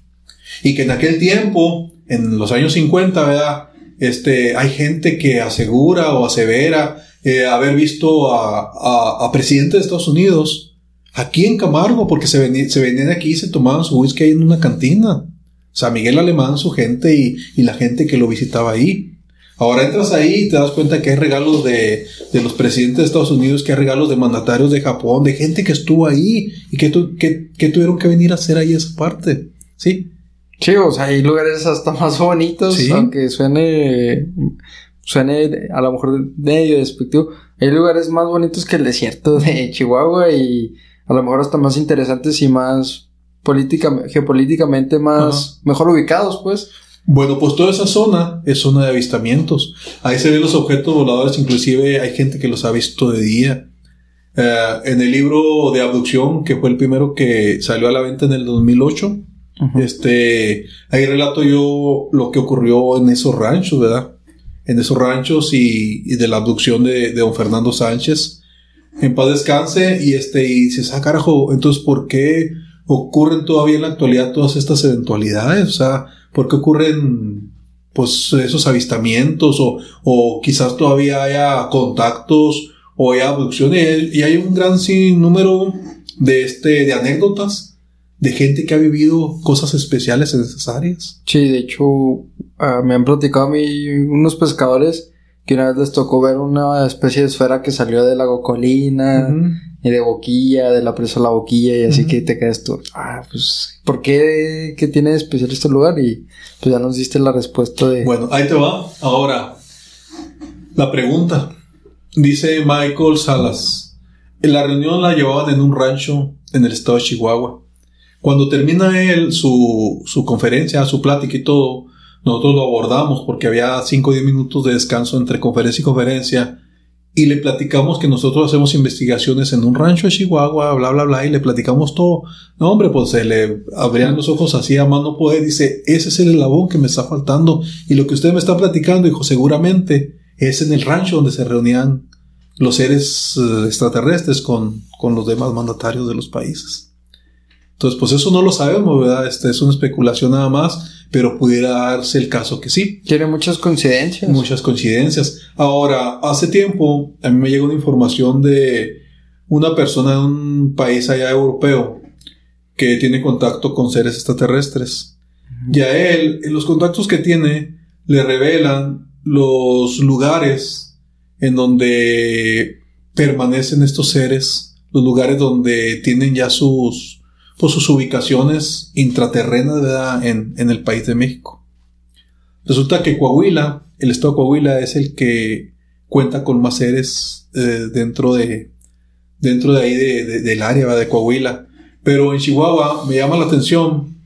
Y que en aquel tiempo, en los años 50, ¿verdad? Este, hay gente que asegura o asevera eh, haber visto a, a, presidentes de Estados Unidos aquí en Camargo, porque se, se venían aquí y se tomaban su whisky en una cantina. Sea, Miguel Alemán, su gente y, y la gente que lo visitaba ahí. Ahora entras ahí y te das cuenta que hay regalos de, de, los presidentes de Estados Unidos, que hay regalos de mandatarios de Japón, de gente que estuvo ahí y que, que, tuvieron que venir a hacer ahí esa parte. ¿Sí? Sí, o sea, hay lugares hasta más bonitos, aunque suene, suene a lo mejor medio despectivo. Hay lugares más bonitos que el desierto de Chihuahua y a lo mejor hasta más interesantes y más política, geopolíticamente más, mejor ubicados, pues. Bueno, pues toda esa zona es zona de avistamientos. Ahí se ven los objetos voladores, inclusive hay gente que los ha visto de día. Eh, en el libro de abducción, que fue el primero que salió a la venta en el 2008, este, ahí relato yo lo que ocurrió en esos ranchos, ¿verdad? En esos ranchos y, de la abducción de, don Fernando Sánchez. En paz descanse y este, y se saca, ah, carajo, entonces, ¿por qué ocurren todavía en la actualidad todas estas eventualidades? O sea, ¿Por qué ocurren pues esos avistamientos o, o quizás todavía haya contactos o haya abducciones y hay un gran número de este de anécdotas de gente que ha vivido cosas especiales en esas áreas. Sí, de hecho ah, me han platicado a mí unos pescadores que una vez les tocó ver una especie de esfera que salió de la Colina y de Boquilla, de la presa La Boquilla, y así que te quedas tú, ah, pues, ¿por qué? ¿Qué tiene de especial este lugar? Y pues ya nos diste la respuesta de... Bueno, ahí te va. Ahora, la pregunta. Dice Michael Salas. En la reunión la llevaban en un rancho en el estado de Chihuahua. Cuando termina él su, su conferencia, su plática y todo, nosotros lo abordamos porque había 5 o 10 minutos de descanso entre conferencia y conferencia y le platicamos que nosotros hacemos investigaciones en un rancho de Chihuahua, bla, bla, bla, y le platicamos todo. No, hombre, pues se le abrían los ojos así a mano poder, dice, ese es el eslabón que me está faltando. Y lo que usted me está platicando, dijo, seguramente es en el rancho donde se reunían los seres eh, extraterrestres con, con los demás mandatarios de los países. Entonces, pues eso no lo sabemos, ¿verdad? Este es una especulación nada más pero pudiera darse el caso que sí. Tiene muchas coincidencias. Muchas coincidencias. Ahora, hace tiempo a mí me llegó una información de una persona de un país allá europeo que tiene contacto con seres extraterrestres. Y a él, en los contactos que tiene, le revelan los lugares en donde permanecen estos seres, los lugares donde tienen ya sus, por sus ubicaciones intraterrenas En, en, el país de México. Resulta que Coahuila, el estado de Coahuila es el que cuenta con más seres eh, dentro de dentro de ahí de, del área de Coahuila. Pero en Chihuahua me llama la atención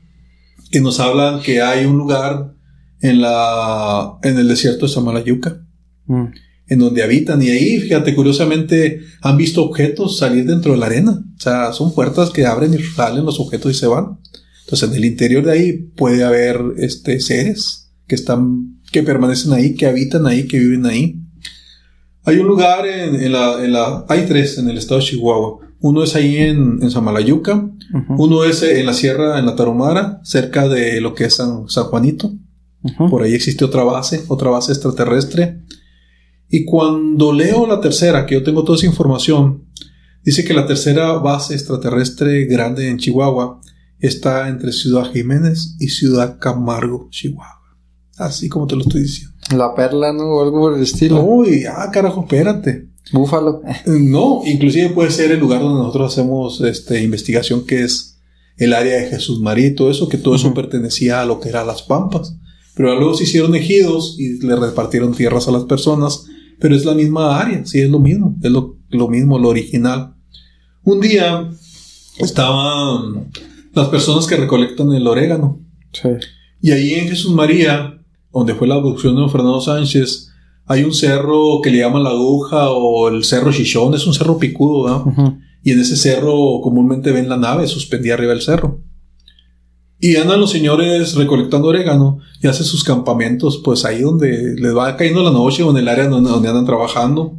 que nos hablan que hay un lugar en la en el desierto de Samalayuca. Mm en donde habitan. Y ahí, fíjate, curiosamente han visto objetos salir dentro de la arena. O sea, son puertas que abren y salen los objetos y se van. Entonces, en el interior de ahí puede haber este, seres que están, que permanecen ahí, que habitan ahí, que viven ahí. Hay un lugar en, la, en la, hay tres en el estado de Chihuahua. Uno es ahí en, en Samalayuca, uno es en la sierra, en la Tarumara, cerca de lo que es San, San Juanito. Por ahí existe otra base, otra base extraterrestre. Y cuando leo la tercera, que yo tengo toda esa información, dice que la tercera base extraterrestre grande en Chihuahua está entre Ciudad Jiménez y Ciudad Camargo, Chihuahua. Así como te lo estoy diciendo. La perla, ¿no? O algo por el estilo. Uy, ah, carajo, espérate. Búfalo. No, inclusive puede ser el lugar donde nosotros hacemos este, investigación, que es el área de Jesús María y todo eso, que todo eso pertenecía a lo que eran las pampas. Pero luego se hicieron ejidos y le repartieron tierras a las personas pero es la misma área, sí, es lo mismo, es lo, mismo, lo original. Un día estaban las personas que recolectan el orégano. Sí. Y ahí en Jesús María, donde fue la abducción de don Fernando Sánchez, hay un cerro que le llaman la aguja o el cerro Chichón, es un cerro picudo, ¿no? Y en ese cerro comúnmente ven la nave suspendida arriba del cerro. Y andan los señores recolectando orégano y hacen sus campamentos, pues ahí donde les va cayendo la noche o en el área donde, andan trabajando.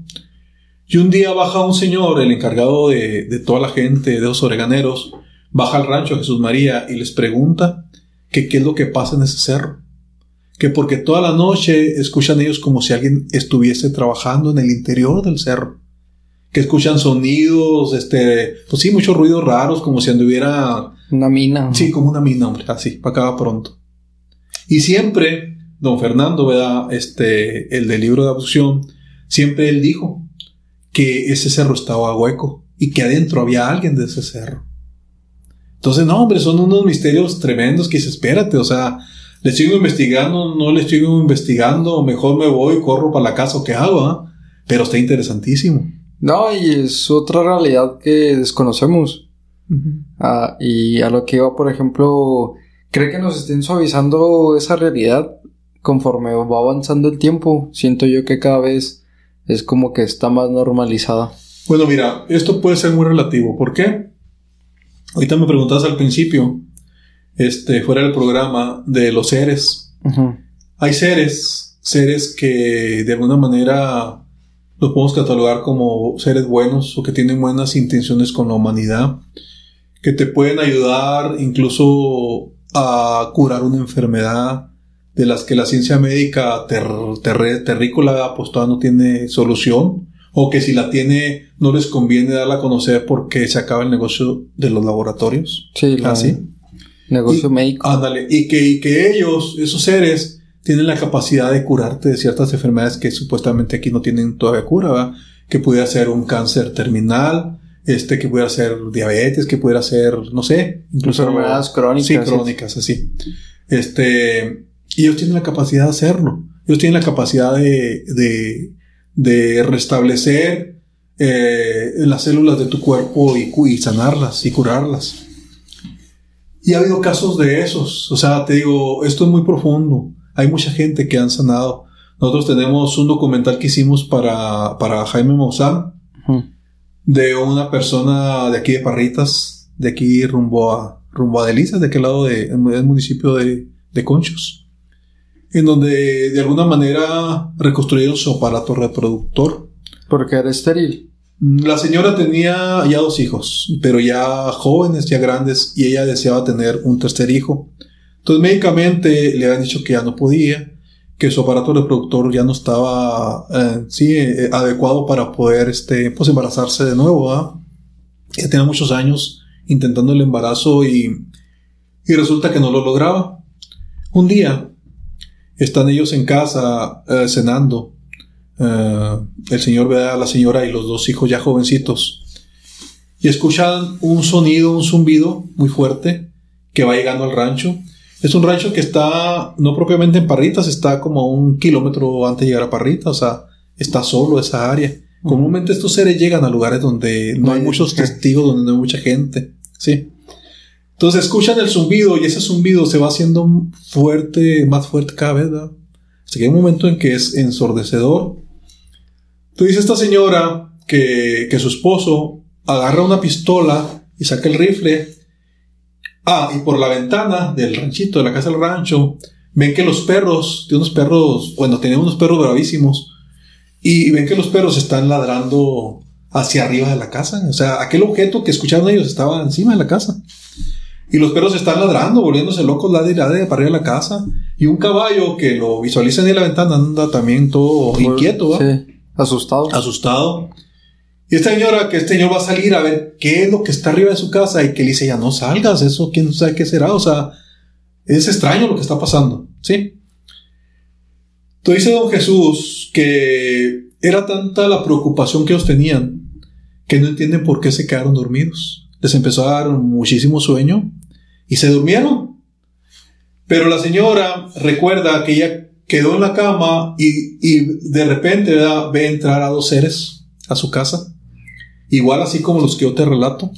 Y un día baja un señor, el encargado de, de, toda la gente, de los oreganeros, baja al rancho Jesús María y les pregunta que qué es lo que pasa en ese cerro. Que porque toda la noche escuchan ellos como si alguien estuviese trabajando en el interior del cerro. Que escuchan sonidos, este, pues sí, muchos ruidos raros, como si anduviera una mina. Sí, como una mina, hombre, así, para acá pronto. Y siempre, don Fernando, ¿verdad? Este, el del libro de abducción, siempre él dijo que ese cerro estaba hueco y que adentro había alguien de ese cerro. Entonces, no, hombre, son unos misterios tremendos que se espérate, o sea, le sigo investigando, no le sigo investigando, mejor me voy, corro para la casa o qué hago, ¿ah? Pero está interesantísimo. No, y es otra realidad que desconocemos. Ah, y a lo que iba, por ejemplo, ¿cree que nos estén suavizando esa realidad conforme va avanzando el tiempo? Siento yo que cada vez es como que está más normalizada. Bueno, mira, esto puede ser muy relativo. ¿Por qué? Ahorita me preguntabas al principio, este, fuera del programa, de los seres. Hay seres, seres que de alguna manera los podemos catalogar como seres buenos o que tienen buenas intenciones con la humanidad que te pueden ayudar incluso a curar una enfermedad de las que la ciencia médica terrícola pues no tiene solución o que si la tiene no les conviene darla a conocer porque se acaba el negocio de los laboratorios. Sí, así. Negocio médico. Ándale, y que, y que ellos, esos seres, tienen la capacidad de curarte de ciertas enfermedades que supuestamente aquí no tienen todavía cura, que puede ser un cáncer terminal, este, que pudiera ser diabetes, que pudiera ser, no sé, incluso enfermedades crónicas. Sí, crónicas, así. Este, y ellos tienen la capacidad de hacerlo. Ellos tienen la capacidad de, de, de restablecer eh, las células de tu cuerpo y, y sanarlas y curarlas. Y ha habido casos de esos. O sea, te digo, esto es muy profundo. hay mucha gente que han sanado. Nosotros tenemos un documental que hicimos para, para Jaime Maussan de una persona de aquí de Parritas, de aquí rumbo a, rumbo a Delicias, de aquel lado del municipio de, de Conchos, en donde de alguna manera reconstruyeron su aparato reproductor. Porque era estéril. La señora tenía ya dos hijos, pero ya jóvenes, ya grandes, y ella deseaba tener un tercer hijo. Entonces médicamente le habían dicho que ya no podía, que su aparato reproductor ya no estaba eh, sí, eh, adecuado para poder este, pues, embarazarse de nuevo. ¿ah? Ya tenía muchos años intentando el embarazo y, y resulta que no lo lograba. Un día están ellos en casa eh, cenando. el señor ve a la señora y los dos hijos ya jovencitos. Y escuchan un sonido, un zumbido muy fuerte que va llegando al rancho. Es un rancho que está, no propiamente en Parritas, está como a un kilómetro antes de llegar a Parritas, o sea, está solo esa área. Comúnmente estos seres llegan a lugares donde no hay muchos testigos, donde no hay mucha gente, ¿sí? Entonces escuchan el zumbido y ese zumbido se va haciendo fuerte, más fuerte cada vez, ¿verdad? Hasta que hay un momento en que es ensordecedor. Entonces dice esta señora que, que su esposo agarra una pistola y saca el rifle Ah, y por la ventana del ranchito, de la casa del rancho, ven que los perros, de unos perros, bueno, tenían unos perros bravísimos, y ven que los perros están ladrando hacia arriba de la casa. O sea, aquel objeto que escucharon ellos estaba encima de la casa. Y los perros están ladrando, volviéndose locos, ladre y ladre para arriba de la casa. Y un caballo que lo visualizan en la ventana anda también todo inquieto, ¿va? Sí, asustado. Asustado. Y esta señora, que este señor va a salir a ver qué es lo que está arriba de su casa y que le dice, ya no salgas, eso quién sabe qué será, o sea, es extraño lo que está pasando, ¿sí? Entonces dice don Jesús que era tanta la preocupación que ellos tenían que no entienden por qué se quedaron dormidos. Les empezó a dar muchísimo sueño y se durmieron. Pero la señora recuerda que ella quedó en la cama y, y de repente ve entrar a dos seres a su casa Igual así como los que yo te relato.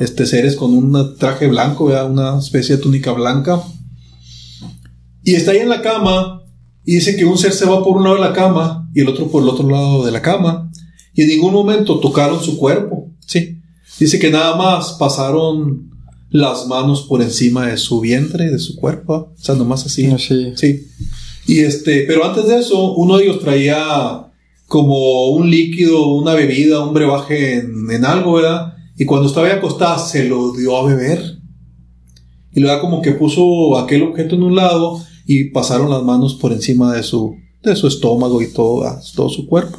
Este seres con un traje blanco, una especie de túnica blanca. Y está ahí en la cama y dice que un ser se va por un lado de la cama y el otro por el otro lado de la cama. Y en ningún momento tocaron su cuerpo. Sí. Dice que nada más pasaron las manos por encima de su vientre, de su cuerpo. O sea, nomás así. Sí. Sí. Y este, pero antes de eso, uno de ellos traía como un líquido, una bebida, un brebaje en, algo, ¿verdad? Y cuando estaba acostada se lo dio a beber. Y luego como que puso aquel objeto en un lado y pasaron las manos por encima de su, de su estómago y todo, todo su cuerpo.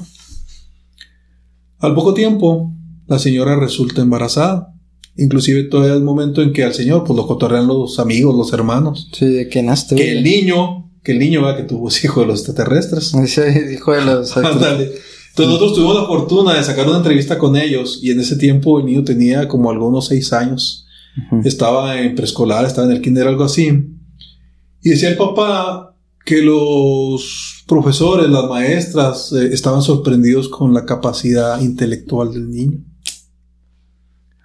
Al poco tiempo, la señora resulta embarazada. Inclusive todavía el momento en que al señor pues lo cotorrean los amigos, los hermanos. Sí, de que naste. Que el niño que el niño, va que tuvo hijo de los extraterrestres. Sí, hijo de los Entonces nosotros tuvimos la fortuna de sacar una entrevista con ellos y en ese tiempo el niño tenía como algunos seis años. Estaba en preescolar, estaba en el kinder, algo así. Y decía el papá que los profesores, las maestras, eh, estaban sorprendidos con la capacidad intelectual del niño.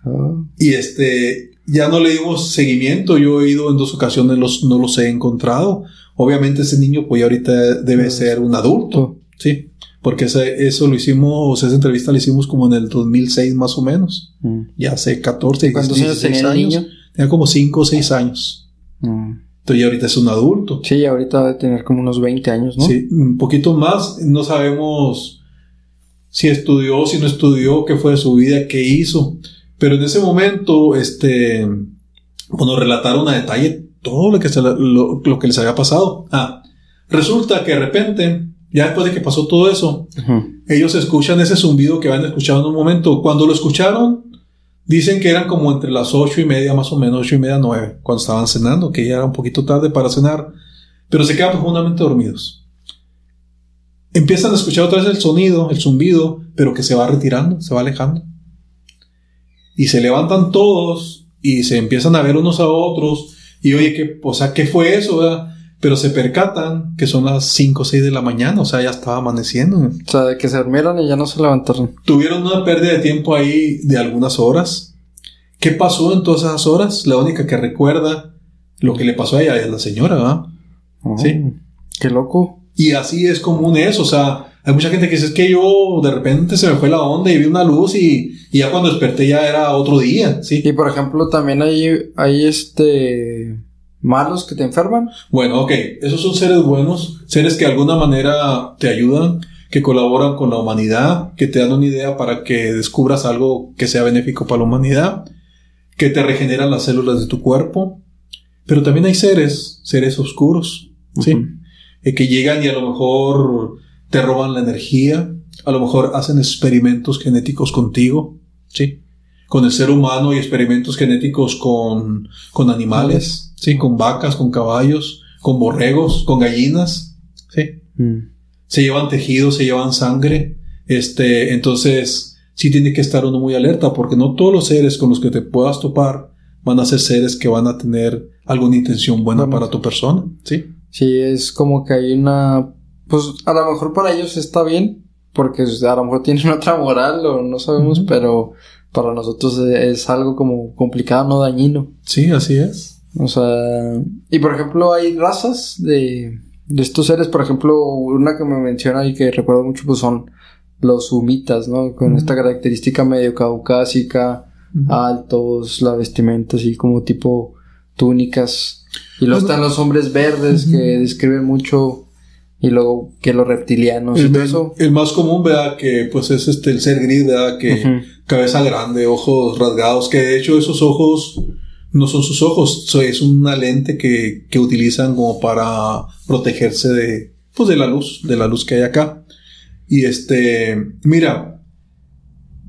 Ah. Y este, ya no le dimos seguimiento. Yo he ido en dos ocasiones, los, no los he encontrado. Obviamente ese niño pues ahorita debe ser un adulto, ¿sí? Porque eso lo hicimos, esa entrevista la hicimos como en el 2006 más o menos. Mm. Ya hace 14, ¿Cuántos años tenía el niño? Tenía como 5 o 6 años. Mm. Entonces ya ahorita es un adulto. Sí, ahorita debe tener como unos 20 años, ¿no? Sí, un poquito más. No sabemos si estudió, si no estudió, qué fue su vida, qué hizo. Pero en ese momento, este, bueno, relataron a detalle todo lo que, lo, que les había pasado. Ah, resulta que de repente, ya después de que pasó todo eso, ellos escuchan ese zumbido que habían escuchado en un momento. Cuando lo escucharon, dicen que eran como entre las ocho y media, más o menos, ocho y media, nueve, cuando estaban cenando, que ya era un poquito tarde para cenar, pero se quedan profundamente dormidos. Empiezan a escuchar otra vez el sonido, el zumbido, pero que se va retirando, se va alejando. Y se levantan todos y se empiezan a ver unos a otros y oye, ¿qué, o sea, ¿qué fue eso? Verdad? Pero se percatan que son las 5 o 6 de la mañana, o sea, ya estaba amaneciendo. O sea, de que se durmieron y ya no se levantaron. Tuvieron una pérdida de tiempo ahí de algunas horas. ¿Qué pasó en todas esas horas? La única que recuerda lo que le pasó a ella es la señora, ¿verdad? Oh. Sí. Qué loco. Y así es común eso, o sea, hay mucha gente que dice, es que yo de repente se me fue la onda y vi una luz y, y ya cuando desperté ya era otro día, ¿sí? Y por ejemplo, también hay, hay este malos que te enferman. Bueno, ok, esos son seres buenos, seres que de alguna manera te ayudan, que colaboran con la humanidad, que te dan una idea para que descubras algo que sea benéfico para la humanidad, que te regeneran las células de tu cuerpo, pero también hay seres, seres oscuros, ¿sí? Eh, que llegan y a lo mejor te roban la energía, a lo mejor hacen experimentos genéticos contigo, ¿sí? Con el ser humano y experimentos genéticos con, con animales, ¿sí? Con vacas, con caballos, con borregos, con gallinas, ¿sí? Mm. Se llevan tejidos, se llevan sangre, este, entonces sí tiene que estar uno muy alerta porque no todos los seres con los que te puedas topar van a ser seres que van a tener alguna intención buena para tu persona, ¿sí? Sí, es como que hay una... Pues a lo mejor para ellos está bien, porque a lo mejor tienen otra moral o no sabemos, pero para nosotros es algo como complicado, no dañino. Sí, así es. O sea, y por ejemplo hay razas de, de estos seres, por ejemplo, una que me menciona y que recuerdo mucho pues son los humitas, ¿no? Con esta característica medio caucásica, altos, la vestimenta así como tipo túnicas. Y luego Pues, están los hombres verdes que describen mucho y luego que los reptilianos y El, todo eso. el más común, ¿verdad? Que pues es este el ser gris, ¿verdad? Que cabeza grande, ojos rasgados, que de hecho esos ojos no son sus ojos, es una lente que, que utilizan como para protegerse de, pues de la luz, de la luz que hay acá. Y este, mira,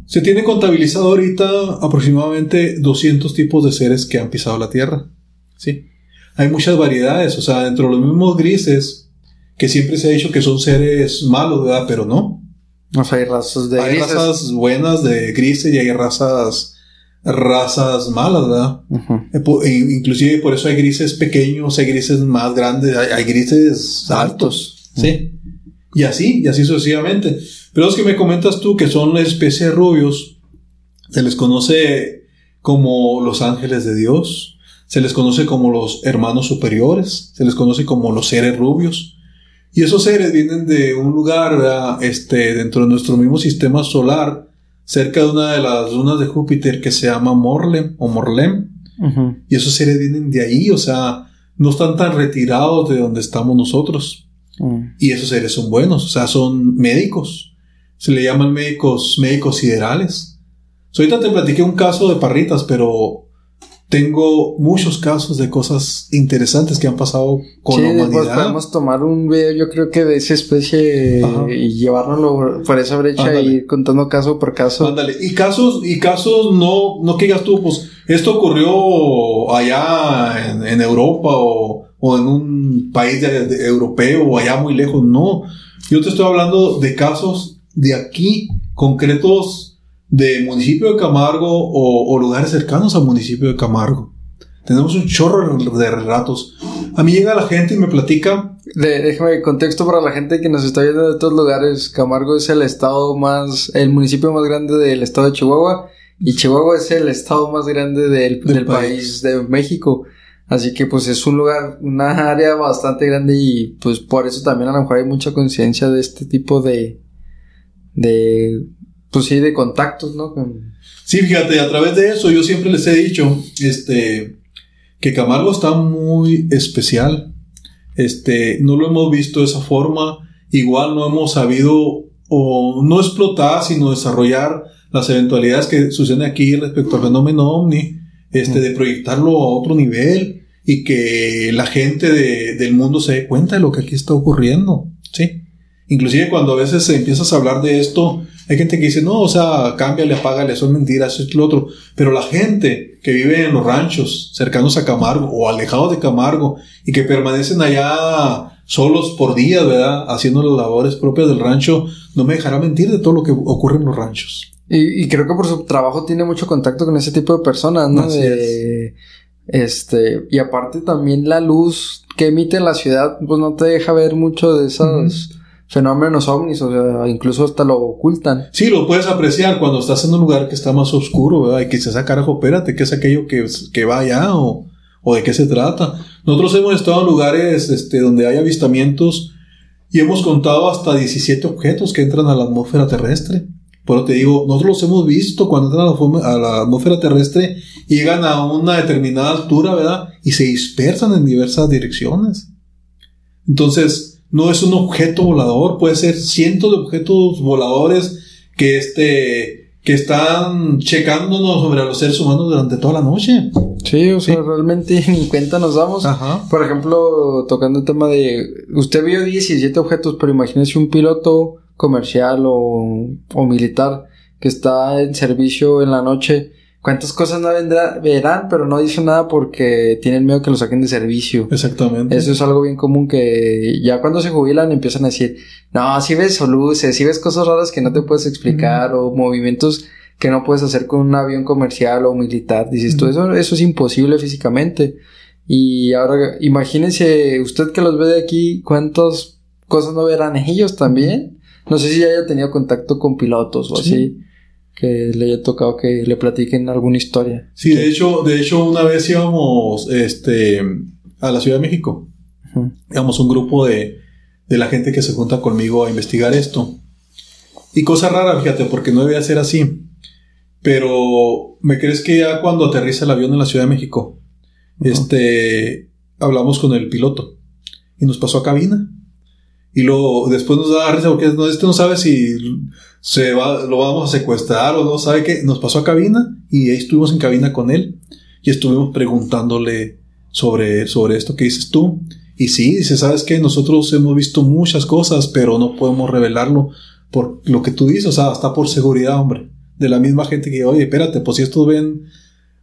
se tiene contabilizado ahorita aproximadamente 200 tipos de seres que han pisado la Tierra. Sí. Hay muchas variedades, o sea, dentro de los mismos grises, que siempre se ha dicho que son seres malos, ¿verdad? Pero no. O sea, hay razas de hay grises. razas buenas de grises y hay razas, razas malas, ¿verdad? E Inclusive por eso hay grises pequeños, hay grises más grandes, hay, hay grises altos, ¿sí? Y así, y así sucesivamente. Pero los que me comentas tú, que son la especie de rubios, se les conoce como los ángeles de Dios, se les conoce como los hermanos superiores, se les conoce como los seres rubios. Y esos seres vienen de un lugar, ¿verdad? este, dentro de nuestro mismo sistema solar, cerca de una de las lunas de Júpiter que se llama Morlem o Morlem. Y esos seres vienen de ahí, o sea, no están tan retirados de donde estamos nosotros. Mm. Y esos seres son buenos, o sea, son médicos. Se le llaman médicos, médicos siderales. So, ahorita te platiqué un caso de parritas, pero tengo muchos casos de cosas interesantes que han pasado con sí, la después humanidad. podemos tomar un video, yo creo que de esa especie Ajá. y llevárnoslo por esa brecha Ándale. y ir contando caso por caso. Ándale, y casos, y casos no, no que digas tú, pues, esto ocurrió allá en, en Europa o, o en un país de- de- europeo o allá muy lejos, no. Yo te estoy hablando de casos de aquí, concretos de municipio de Camargo o, o lugares cercanos al municipio de Camargo. Tenemos un chorro de relatos. A mí llega la gente y me platica De- déjame contexto para la gente que nos está viendo de todos lugares. Camargo es el estado más, el municipio más grande del estado de Chihuahua y Chihuahua es el estado más grande del, Del del país. país. de México. Así que pues es un lugar, una área bastante grande y pues por eso también a lo mejor hay mucha conciencia de este tipo de, de, pues sí, de contactos, ¿no? Sí, fíjate, a través de eso yo siempre les he dicho, este, que Camargo está muy especial. Este, no lo hemos visto de esa forma. Igual no hemos sabido o no explotar, sino desarrollar las eventualidades que suceden aquí respecto al fenómeno ovni, este, de proyectarlo a otro nivel y que la gente de- del mundo se dé cuenta de lo que aquí está ocurriendo, ¿sí? Inclusive cuando a veces empiezas a hablar de esto, hay gente que dice, no, o sea, cámbiale, apágale, son mentiras, eso es lo otro. Pero la gente que vive en los ranchos cercanos a Camargo o alejados de Camargo y que permanecen allá solos por días, ¿verdad? Haciendo las labores propias del rancho, no me dejará mentir de todo lo que ocurre en los ranchos. Y, y creo que por su trabajo tiene mucho contacto con ese tipo de personas, ¿no? Así De- Este, y aparte también la luz que emite la ciudad, pues no te deja ver mucho de esos fenómenos ovnis, o sea, incluso hasta lo ocultan. Sí, lo puedes apreciar cuando estás en un lugar que está más oscuro, ¿verdad? Y que dices, ah, carajo, espérate, ¿qué es aquello que, que va allá? O, o de qué se trata. Nosotros hemos estado en lugares este, donde hay avistamientos y hemos contado hasta 17 objetos que entran a la atmósfera terrestre. Pero te digo, nosotros los hemos visto cuando entran a la, atmósfera terrestre llegan a una determinada altura, ¿verdad? Y se dispersan en diversas direcciones. Entonces, no es un objeto volador, puede ser cientos de objetos voladores que este que están checándonos sobre los seres humanos durante toda la noche. Sí, o sea, realmente ni cuenta nos damos. Ajá. Por ejemplo, tocando el tema de... Usted vio 17 objetos, pero imagínese un piloto comercial o, o militar que está en servicio en la noche cuántas cosas no vendrá, verán, pero no dicen nada porque tienen miedo que lo saquen de servicio. Exactamente. Eso es algo bien común que ya cuando se jubilan empiezan a decir, no, si ves luces, si ves cosas raras que no te puedes explicar o movimientos que no puedes hacer con un avión comercial o militar. Dices, todo eso, eso es imposible físicamente. Y ahora imagínense usted que los ve de aquí, cuántas cosas no verán ellos también. No sé si haya tenido contacto con pilotos o así que le haya tocado que le platiquen alguna historia. Sí, de hecho, de hecho una vez íbamos este, a la Ciudad de México. Íbamos un grupo de, de la gente que se junta conmigo a investigar esto. Y cosa rara, fíjate, porque no debía ser así. Pero, ¿me crees que ya cuando aterriza el avión en la Ciudad de México, este, hablamos con el piloto y nos pasó a cabina? Y luego, después nos da risa porque este no sabe si se va, lo vamos a secuestrar o no sabe qué. Nos pasó a cabina y ahí estuvimos en cabina con él y estuvimos preguntándole sobre, sobre esto que dices tú. Y sí, dice, ¿sabes qué? Nosotros hemos visto muchas cosas, pero no podemos revelarlo por lo que tú dices, o sea, hasta por seguridad, hombre. De la misma gente que, oye, espérate, pues si estos ven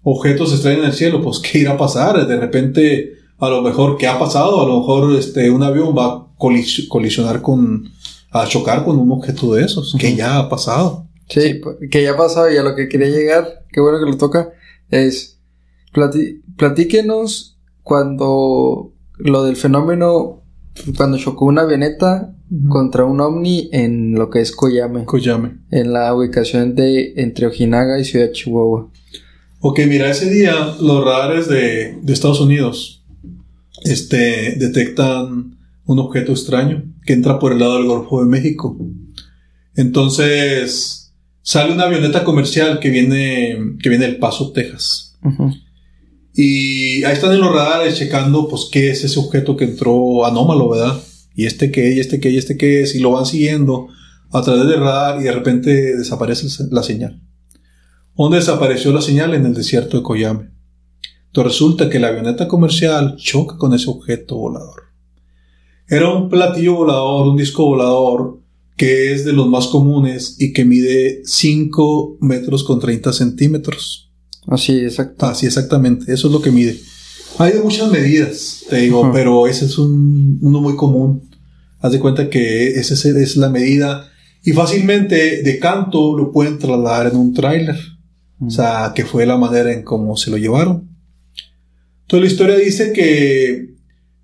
objetos extraños en el cielo, pues ¿qué irá a pasar? De repente, a lo mejor, ¿qué ha pasado? A lo mejor este, un avión va colisionar con, a chocar con un objeto de esos, que ya ha pasado. Sí, que ya ha pasado y a lo que quería llegar, qué bueno que lo toca, es platíquenos cuando lo del fenómeno, cuando chocó una avioneta contra un ovni en lo que es Koyame. Koyame. En la ubicación de entre Ojinaga y Ciudad Chihuahua. Ok, mira, ese día los radares de, de Estados Unidos este, detectan un objeto extraño que entra por el lado del Golfo de México. Entonces sale una avioneta comercial que viene, que viene del Paso, Texas. Y ahí están en los radares checando, pues, qué es ese objeto que entró anómalo, ¿verdad? Y este qué, y este qué, y este qué es, y lo van siguiendo a través del radar y de repente desaparece la señal. ¿Dónde desapareció la señal? En el desierto de Coyame. Entonces resulta que la avioneta comercial choca con ese objeto volador. Era un platillo volador, un disco volador, que es de los más comunes y que mide 5 metros con 30 centímetros. Así, exacto. Así, exactamente. Eso es lo que mide. Hay de muchas medidas, te digo, pero ese es un, uno muy común. Haz de cuenta que esa es la medida y fácilmente de canto lo pueden trasladar en un tráiler. O sea, que fue la manera en cómo se lo llevaron. Entonces la historia dice que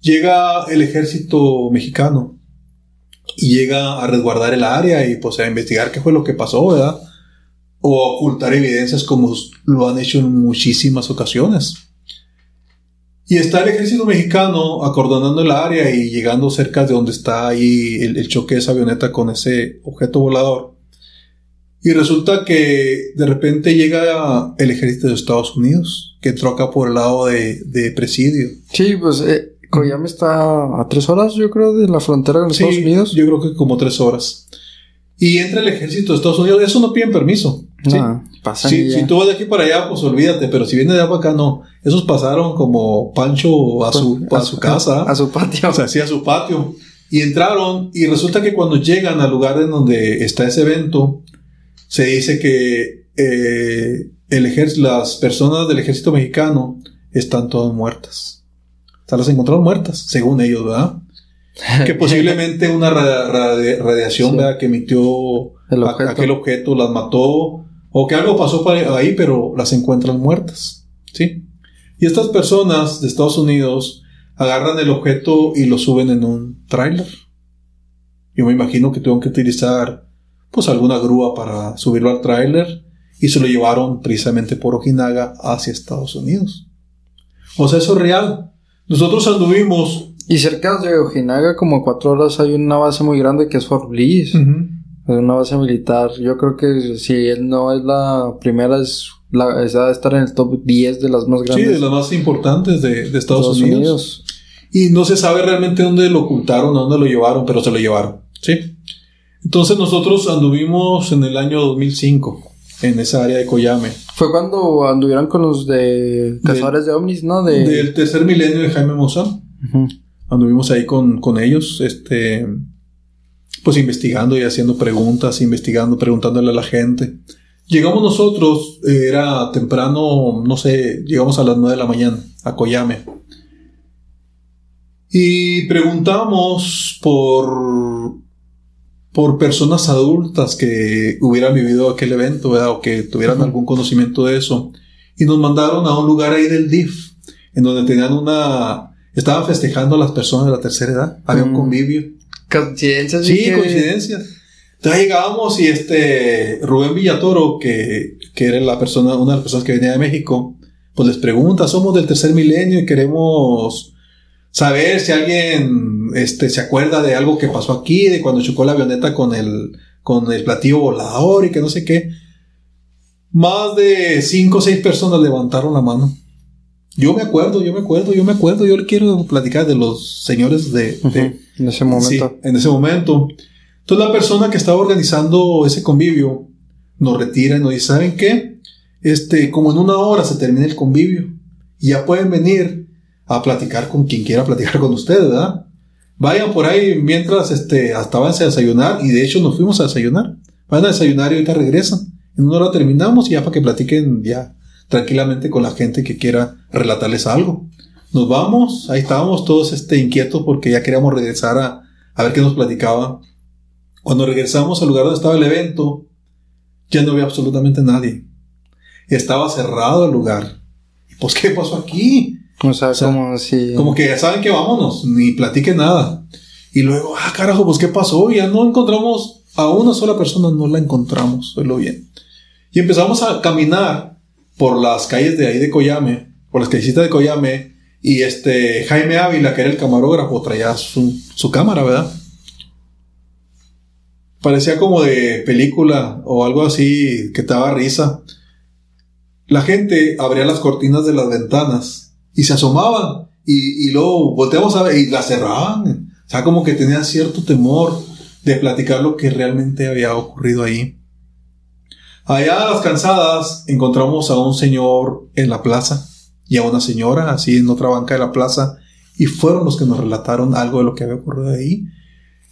llega el ejército mexicano y llega a resguardar el área y pues a investigar qué fue lo que pasó, ¿verdad? O a ocultar evidencias como lo han hecho en muchísimas ocasiones. Y está el ejército mexicano acordonando el área y llegando cerca de donde está ahí el, choque de esa avioneta con ese objeto volador. Y resulta que de repente llega el ejército de Estados Unidos, que acá por el lado de, de Presidio. Sí, pues eh, Koyame está a tres horas, yo creo, de la frontera con Estados Unidos. Yo creo que como tres horas. Y entra el ejército de Estados Unidos, eso no piden permiso. No, si, si, tú vas de aquí para allá, pues olvídate, pero si viene de allá para acá, no. Esos pasaron como Pancho a su, a su casa. A su patio. O sea, sí, a su patio. Y entraron, y resulta que cuando llegan al lugar en donde está ese evento, se dice que eh, el las personas del ejército mexicano están todas muertas. O sea, las encontraron muertas, según ellos, ¿verdad? que posiblemente una radiación que emitió aquel objeto las mató o que algo pasó ahí, pero las encuentran muertas. ¿sí? Y estas personas de Estados Unidos agarran el objeto y lo suben en un tráiler. Yo me imagino que tuvieron que utilizar pues alguna grúa para subirlo al tráiler y se lo llevaron precisamente por Ojinaga hacia Estados Unidos. O sea, eso es real. Nosotros anduvimos. Y cerca de Ojinaga, como a cuatro horas, hay una base muy grande que es Fort Bliss. Es una base militar. Yo creo que si él no es la primera, es la, es de estar en el top 10 de las más grandes. Sí, de las más importantes de, Estados, Unidos. Y no se sabe realmente dónde lo ocultaron, dónde lo llevaron, pero se lo llevaron. Sí. Entonces nosotros anduvimos en el año 2005 en esa área de Coyame. Fue cuando anduvieron con los de cazadores de ovnis, ¿no? Del tercer milenio de Jaime Mozart. Anduvimos ahí con, con ellos, este, pues investigando y haciendo preguntas, investigando, preguntándole a la gente. Llegamos nosotros, eh, era temprano, no sé, llegamos a las 9 de la mañana a Coyame. Y preguntamos por, por personas adultas que hubieran vivido aquel evento, o que tuvieran algún conocimiento de eso. Y nos mandaron a un lugar ahí del DIF, en donde tenían una... Estaban festejando a las personas de la tercera edad. Había un mm. convivio. Coincidencias. Sí, coincidencias. Entonces llegábamos y este Rubén Villatoro, que, que era la persona, una de las personas que venía de México, pues les pregunta, somos del tercer milenio y queremos saber si alguien este, se acuerda de algo que pasó aquí, de cuando chocó la avioneta con el, con el platillo volador y que no sé qué. Más de cinco o seis personas levantaron la mano. Yo me acuerdo, yo me acuerdo, yo me acuerdo, yo le quiero platicar de los señores de... en ese momento. en ese momento. Entonces la persona que estaba organizando ese convivio nos retira y nos dice, ¿saben qué? Este, como en una hora se termina el convivio y ya pueden venir a platicar con quien quiera platicar con ustedes, ¿verdad? Vayan por ahí mientras, este, hasta a desayunar y de hecho nos fuimos a desayunar. Vayan a desayunar y ahorita regresan. En una hora terminamos y ya para que platiquen ya tranquilamente con la gente que quiera relatarles algo. Nos vamos, ahí estábamos todos este, inquietos porque ya queríamos regresar a, a ver qué nos platicaba. Cuando regresamos al lugar donde estaba el evento, ya no había absolutamente nadie. Estaba cerrado el lugar. Pues, ¿qué pasó aquí? O sea, como si... Como que ya saben que vámonos, ni platique nada. Y luego, ah, carajo, pues, ¿qué pasó? Ya no encontramos a una sola persona, no la encontramos, lo bien. Y empezamos a caminar por las calles de ahí de Coyame, por las callecitas de Coyame, y este Jaime Ávila, que era el camarógrafo, traía su, su cámara, ¿verdad? Parecía como de película o algo así que te daba risa. La gente abría las cortinas de las ventanas y se asomaban y, y luego volteamos a ver y las cerraban. O sea, como que tenían cierto temor de platicar lo que realmente había ocurrido ahí. Allá a las cansadas encontramos a un señor en la plaza y a una señora así en otra banca de la plaza y fueron los que nos relataron algo de lo que había ocurrido ahí.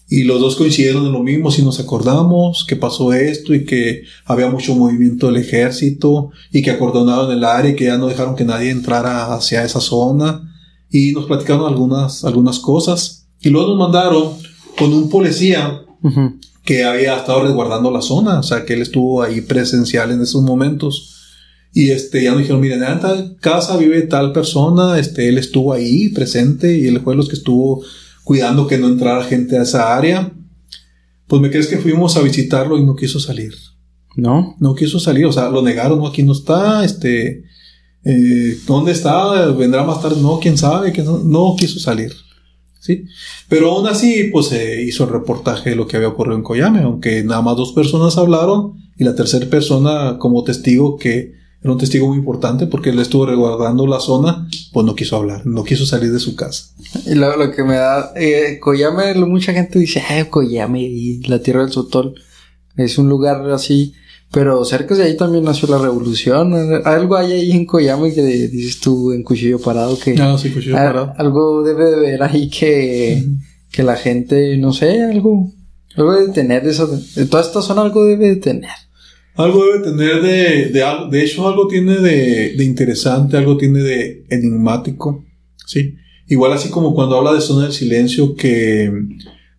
Y los dos coincidieron en lo mismo, si nos acordamos que pasó esto y que había mucho movimiento del ejército y que acordonaron el área y que ya no dejaron que nadie entrara hacia esa zona. Y nos platicaron algunas, algunas cosas. Y luego nos mandaron con un policía que había estado resguardando la zona, o sea, que él estuvo ahí presencial en esos momentos. Y este, ya nos dijeron, miren, en tal casa vive tal persona, este, él estuvo ahí presente y él fue los que estuvo cuidando que no entrara gente a esa área. Pues me crees que fuimos a visitarlo y no quiso salir. ¿No? No quiso salir, o sea, lo negaron, no, aquí no está, este, eh, ¿dónde está? ¿Vendrá más tarde? No, quién sabe, que no, no quiso salir. ¿sí? Pero aún así, pues se hizo el reportaje de lo que había ocurrido en Coyame, aunque nada más dos personas hablaron y la tercera persona como testigo que era un testigo muy importante porque él estuvo resguardando la zona, pues no quiso hablar, no quiso salir de su casa. Y lo, lo que me da, eh, Coyame, mucha gente dice, ay, Coyame y la tierra del Sotol, es un lugar así pero cerca de ahí también nació la revolución. Algo hay ahí en Coyame que dices tú en Cuchillo Parado que... Ah, sí, Cuchillo Parado. Algo debe de ver ahí que, que la gente, no sé, algo... Algo debe tener de eso. De toda esta zona algo debe de tener. Algo debe tener de... De, de hecho, algo tiene de, de interesante, algo tiene de enigmático. Sí. Igual así como cuando habla de zona del silencio que...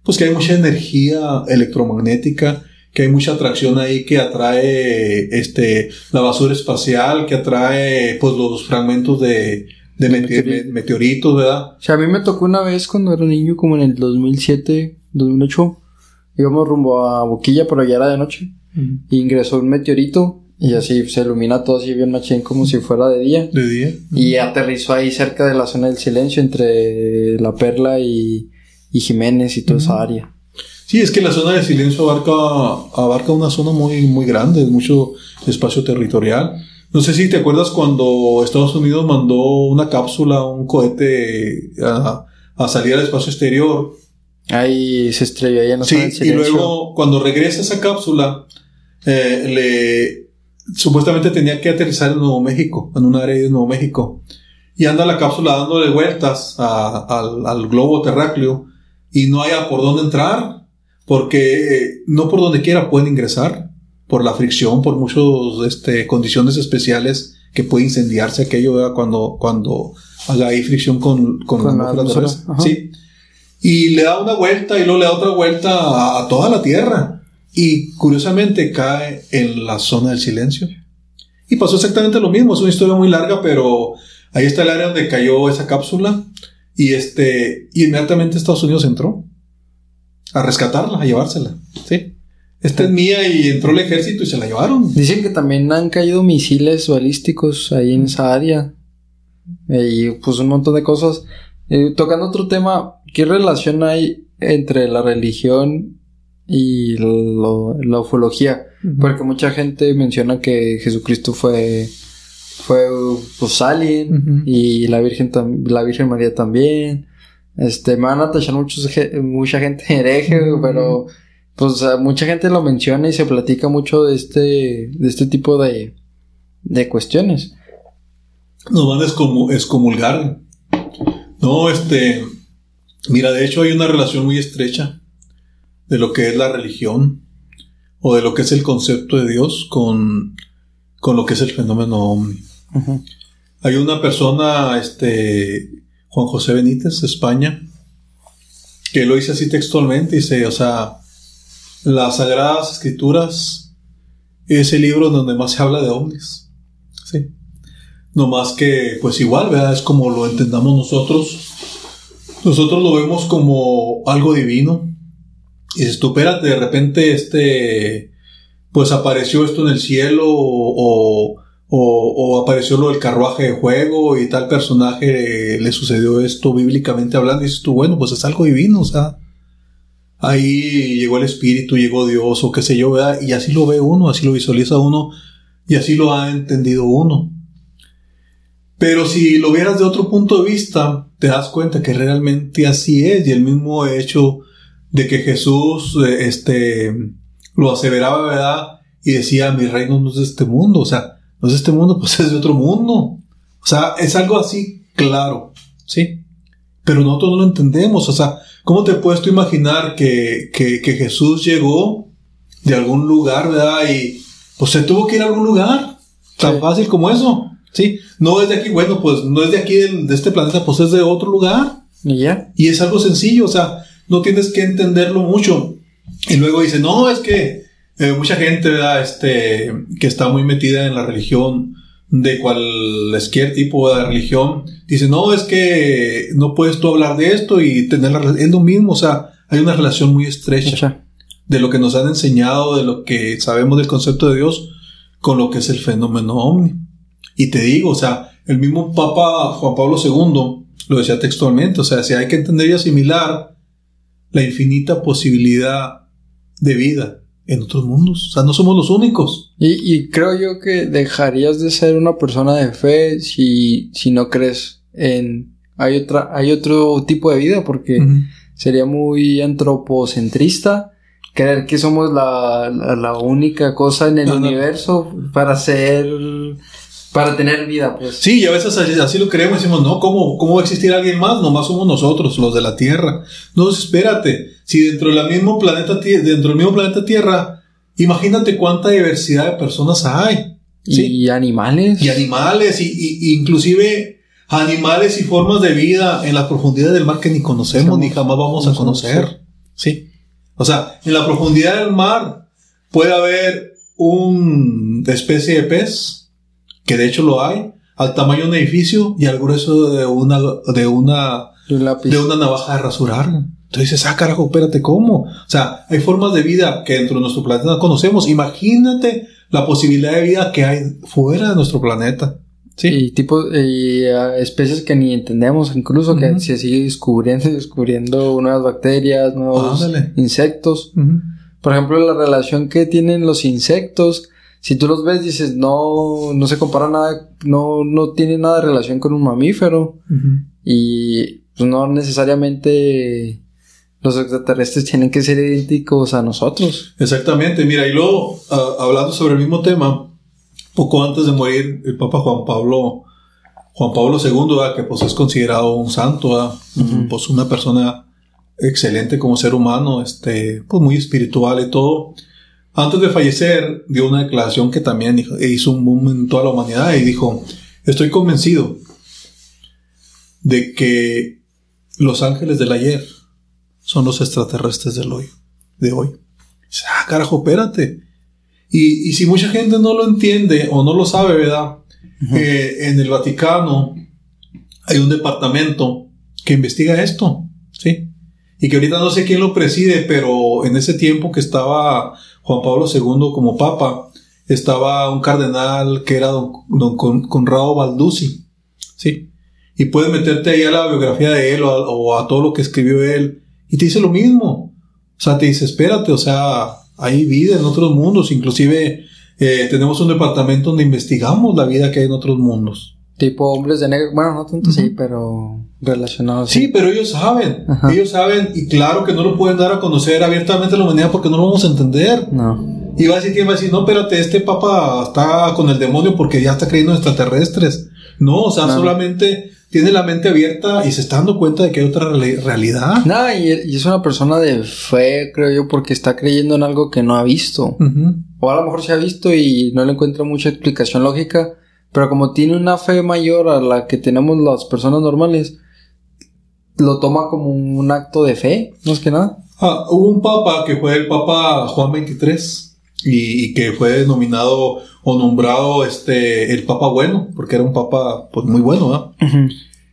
Pues que hay mucha energía electromagnética que hay mucha atracción ahí que atrae este la basura espacial, que atrae pues los fragmentos de, de meteoritos, ¿verdad? O sea, a mí me tocó una vez cuando era niño, como en el 2007, 2008, íbamos rumbo a Boquilla, pero ya era de noche, ingresó un meteorito Y así se ilumina todo así bien machín como si fuera de día. De día. Y aterrizó ahí cerca de la zona del silencio entre La Perla y, y Jiménez y toda esa área. Sí, es que la zona del silencio abarca, abarca una zona muy, muy grande, mucho espacio territorial. No sé si te acuerdas cuando Estados Unidos mandó una cápsula, un cohete a, a salir al espacio exterior. Ahí se estrelló en la Sí, y luego cuando regresa esa cápsula, eh, le supuestamente tenía que aterrizar en Nuevo México, en un área de Nuevo México. Y anda la cápsula dándole vueltas a- al, al globo terráqueo y no haya por dónde entrar, porque eh, no por donde quiera pueden ingresar, por la fricción, por muchas este, condiciones especiales que puede incendiarse aquello ¿verdad? cuando, cuando haga ahí fricción con, con, Con la la atmósfera. Sí. Y le da una vuelta y luego le da otra vuelta a, toda la Tierra. Y curiosamente cae en la zona del silencio. Y pasó exactamente lo mismo. Es una historia muy larga, pero ahí está el área donde cayó esa cápsula. Y este, inmediatamente Estados Unidos entró a rescatarla, a llevársela. Sí. Esta es mía y entró el ejército y se la llevaron. Dicen que también han caído misiles balísticos ahí en esa área. Y pues un montón de cosas. Eh, tocando otro tema, ¿qué relación hay entre la religión y lo- la ufología? Porque mucha gente menciona que Jesucristo fue fue pues alien Ujú. y la Virgen la Virgen María también. Este, me van a tachar muchos, mucha gente hereje, pero pues a mucha gente lo menciona y se platica mucho de este de este tipo de de cuestiones. Nos van a excomu- excomulgar. No, este. Mira, de hecho hay una relación muy estrecha de lo que es la religión o de lo que es el concepto de Dios con, con lo que es el fenómeno ovni. Ujú. Hay una persona, este, Juan José Benítez, de España, que lo dice así textualmente, dice, o sea, las Sagradas Escrituras es el libro donde más se habla de ovnis. No más que, pues igual, ¿verdad? Es como lo entendamos nosotros. Nosotros lo vemos como algo divino. Y dices, tú, espérate, de repente, este, pues apareció esto en el cielo o, o, o apareció lo del carruaje de juego y tal personaje le sucedió esto bíblicamente hablando. Y dices tú, bueno, pues es algo divino, o sea, ahí llegó el Espíritu, llegó Dios o qué sé yo, ¿verdad? Y así lo ve uno, así lo visualiza uno y así lo ha entendido uno. Pero si lo vieras de otro punto de vista, te das cuenta que realmente así es y el mismo hecho de que Jesús eh, este, lo aseveraba, ¿verdad? Y decía, mi reino no es de este mundo, o sea, no es de este mundo, pues es de otro mundo. O sea, es algo así claro, ¿sí? Pero nosotros no lo entendemos, o sea, ¿cómo te puedes tú imaginar que, que, que Jesús llegó de algún lugar, ¿verdad? Y pues se tuvo que ir a algún lugar, tan Sí. fácil como eso, ¿sí? No es de aquí, bueno, pues no es de aquí de este planeta, pues es de otro lugar. Y ya. Y es algo sencillo, o sea, no tienes que entenderlo mucho. Y luego dice, no, es que eh, mucha gente, ¿verdad? Este, que está muy metida en la religión, de cualquier tipo de religión, dice, no, es que no puedes tú hablar de esto y tener la es lo mismo, o sea, hay una relación muy estrecha Echa. de lo que nos han enseñado, de lo que sabemos del concepto de Dios, con lo que es el fenómeno ovni. Y te digo, o sea, el mismo Papa Juan Pablo II lo decía textualmente, o sea, si hay que entender y asimilar la infinita posibilidad de vida en otros mundos, o sea, no somos los únicos. Y, y creo yo que dejarías de ser una persona de fe si, si no crees en hay otra hay otro tipo de vida porque sería muy antropocentrista creer que somos la, la, la única cosa en el universo para ser para tener vida pues Sí, y a veces así, así lo creemos y decimos, no, ¿cómo, ¿cómo va a existir alguien más? Nomás somos nosotros, los de la Tierra. No, espérate, si dentro, de la mismo planeta, dentro del mismo planeta Tierra, imagínate cuánta diversidad de personas hay. y Sí. animales Y animales, y, y- y inclusive animales y formas de vida en las profundidades del mar que ni conocemos, Somos- ni jamás vamos a conocer. Sí. O sea, en la profundidad del mar puede haber una especie de pez, que de hecho lo hay, al tamaño de un edificio y al grueso de una, de una, lápiz de una navaja de rasurar. Entonces dices, ah, carajo, espérate, ¿cómo? O sea, hay formas de vida que dentro de nuestro planeta no conocemos. Imagínate la posibilidad de vida que hay fuera de nuestro planeta. Sí. Y tipo, y, especies que ni entendemos, incluso que se sigue descubriendo y descubriendo nuevas bacterias, nuevos insectos. Por ejemplo, la relación que tienen los insectos, si tú los ves, dices, no, no se compara nada, no, no tiene nada de relación con un mamífero. Y pues no necesariamente los extraterrestres tienen que ser idénticos a nosotros. Exactamente, mira, y luego, ah, hablando sobre el mismo tema, poco antes de morir, el Papa Juan Pablo, Juan Pablo II, que pues es considerado un santo, pues una persona excelente como ser humano, este, pues muy espiritual y todo. Antes de fallecer, dio una declaración que también hizo un boom en toda la humanidad y dijo, estoy convencido de que los ángeles del ayer son los extraterrestres del hoy, de hoy. Ah, carajo, espérate. Y, si mucha gente no lo entiende o no lo sabe, ¿verdad? Eh, en el Vaticano hay un departamento que investiga esto, ¿sí? Y que ahorita no sé quién lo preside, pero en ese tiempo que estaba Juan Pablo II como papa, estaba un cardenal que era don, Conrado Balduzzi, ¿sí? Y puedes meterte ahí a la biografía de él o a todo lo que escribió él y te dice lo mismo. O sea, te dice, espérate, o sea, hay vida en otros mundos. Inclusive eh, tenemos un departamento donde investigamos la vida que hay en otros mundos. Tipo hombres de negro. Bueno, no tanto sí, pero relacionados. Sí, pero ellos saben. Ellos saben y claro que no lo pueden dar a conocer abiertamente a la humanidad porque no lo vamos a entender. No. Y va a decir que va a decir, no, espérate, este papa está con el demonio porque ya está creyendo en extraterrestres. No, o sea, solamente tiene la mente abierta y se está dando cuenta de que hay otra realidad. No, y, es una persona de fe, creo yo, porque está creyendo en algo que no ha visto. O a lo mejor se ha visto y no le encuentra mucha explicación lógica, pero como tiene una fe mayor a la que tenemos las personas normales, lo toma como un acto de fe, no es que nada. Ah, hubo un papa que fue el papa Juan XXIII y, que fue denominado o nombrado este el Papa Bueno, porque era un Papa pues muy bueno,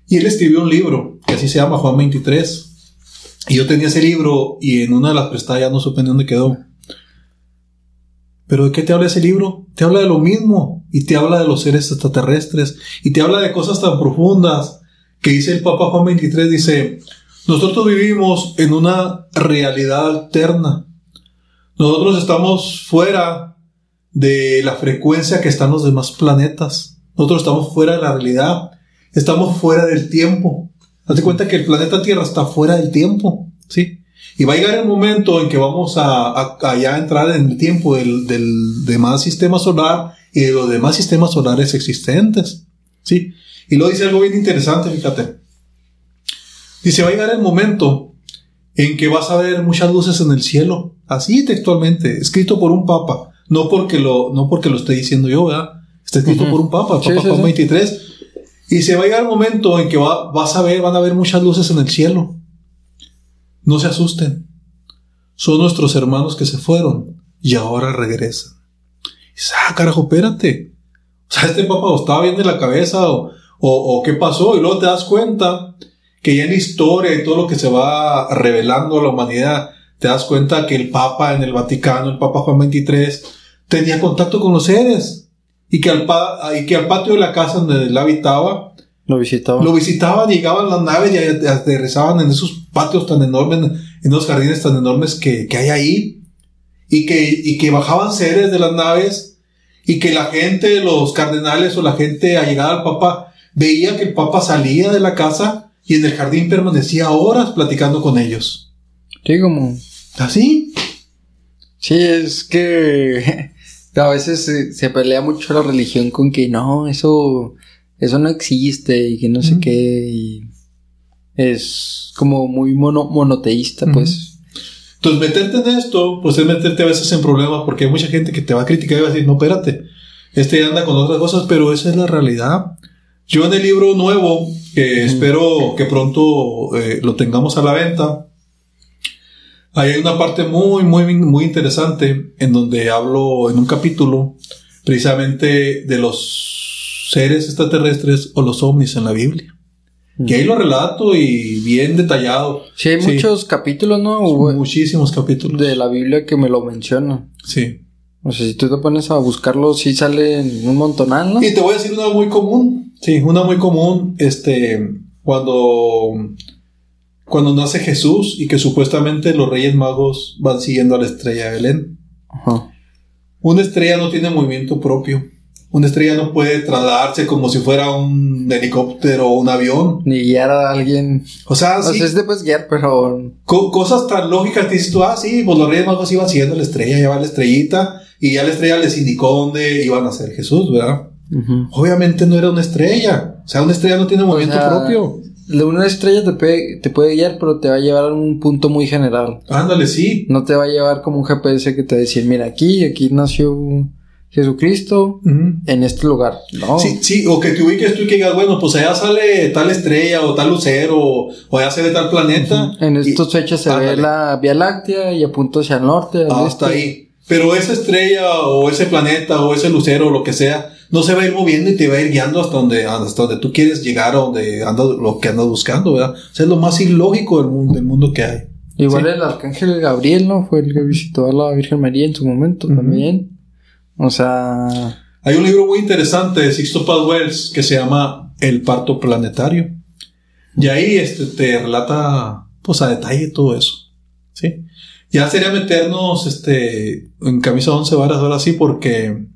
Y él escribió un libro que así se llama Juan 23. Y yo tenía ese libro y en una de las prestadas ya no supe dónde quedó. Pero ¿de qué te habla ese libro? Te habla de lo mismo y te habla de los seres extraterrestres y te habla de cosas tan profundas que dice el Papa Juan 23, dice, nosotros vivimos en una realidad alterna nosotros estamos fuera de la frecuencia que están los demás planetas. Nosotros estamos fuera de la realidad. Estamos fuera del tiempo. Hazte cuenta que el planeta Tierra está fuera del tiempo. ¿Sí? Y va a llegar el momento en que vamos a, ya entrar en el tiempo del, del demás sistema solar y de los demás sistemas solares existentes. ¿Sí? Y luego dice algo bien interesante, fíjate. Dice, va a llegar el momento en que vas a ver muchas luces en el cielo, así textualmente, escrito por un papa, no porque lo, no porque lo esté diciendo yo, ¿verdad? Está escrito por un papa, Papa Juan 23. Y se va a llegar el momento en que va, vas a ver, van a ver muchas luces en el cielo. No se asusten. Son nuestros hermanos que se fueron y ahora regresan. Y dices, ah, carajo, espérate. O sea, este papa estaba bien de la cabeza o, o, o qué pasó y luego te das cuenta que ya en la historia y todo lo que se va revelando a la humanidad, te das cuenta que el Papa en el Vaticano, el Papa Juan XXIII, tenía contacto con los seres y que al, y que al patio de la casa donde él habitaba, lo visitaban. Lo visitaban, llegaban las naves y aterrizaban en esos patios tan enormes, en esos jardines tan enormes que, que hay ahí. Y que, y que bajaban seres de las naves y que la gente, los cardenales o la gente allegada al Papa, veía que el Papa salía de la casa y en el jardín permanecía horas platicando con ellos. Sí, como... ¿Así? Sí, es que a veces se, pelea mucho la religión con que no, eso, eso no existe y que no sé qué. Y es como muy mono, monoteísta, pues. Entonces, meterte en esto, pues es meterte a veces en problemas porque hay mucha gente que te va a criticar y va a decir, no, espérate, este anda con otras cosas, pero esa es la realidad. Yo en el libro nuevo, que espero que pronto eh, lo tengamos a la venta, hay una parte muy, muy, muy interesante en donde hablo en un capítulo precisamente de los seres extraterrestres o los ovnis en la Biblia. Y ahí lo relato y bien detallado. Sí, hay muchos capítulos, ¿no? muchísimos capítulos. De la Biblia que me lo mencionan. Sí. O sea, si tú te pones a buscarlo, sí sale en un montonal, ¿no? Y te voy a decir una muy común. Sí, una muy común. Este, cuando, cuando nace Jesús y que supuestamente los Reyes Magos van siguiendo a la estrella de Belén. Ajá. Una estrella no tiene movimiento propio. Una estrella no puede trasladarse como si fuera un helicóptero o un avión. Ni guiar a alguien. O sea, sí. O sea, es de guiar, pero. cosas tan lógicas que dices tú, ah, sí, pues los Reyes Magos iban siguiendo la estrella, ya va la estrellita, y ya la estrella les indicó dónde iban a ser Jesús, ¿verdad? Obviamente no era una estrella. O sea, una estrella no tiene movimiento propio. Una estrella te puede, te puede guiar, pero te va a llevar a un punto muy general. Ándale, sí. No te va a llevar como un GPS que te va a decir, mira, aquí, aquí nació Jesucristo en este lugar, ¿no? Sí, sí, o que te ubiques tú y que digas, bueno, pues allá sale tal estrella o tal lucero o, allá sale tal planeta. En estas fechas se ve la Vía Láctea y apunta hacia el norte. Hasta este. ahí. Pero esa estrella o ese planeta o ese lucero o lo que sea, no se va a ir moviendo y te va a ir guiando hasta donde, hasta donde tú quieres llegar o donde anda lo que andas buscando, ¿verdad? O sea, es lo más ilógico del mundo, del mundo que hay. Igual el arcángel Gabriel, ¿no? Fue el que visitó a la Virgen María en su momento también. O sea. Hay un libro muy interesante de Sixto Paz Wells que se llama El parto planetario. Y ahí este, te relata, pues a detalle todo eso. ¿Sí? Ya sería meternos este, en camisa 11 varas ahora sí, porque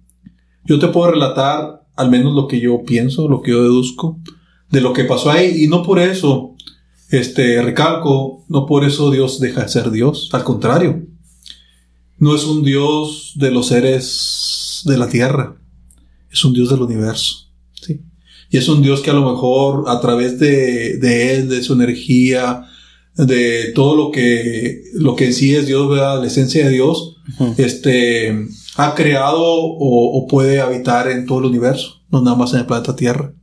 yo te puedo relatar al menos lo que yo pienso, lo que yo deduzco de lo que pasó ahí. Y no por eso, este, recalco, no por eso Dios deja de ser Dios. Al contrario, no es un Dios de los seres de la tierra, es un Dios del universo. ¿sí? Y es un Dios que a lo mejor a través de, de Él, de su energía, de todo lo que, lo que en sí es Dios, ¿verdad? la esencia de Dios, este, ha creado o, o, puede habitar en todo el universo, no nada más en el planeta Tierra.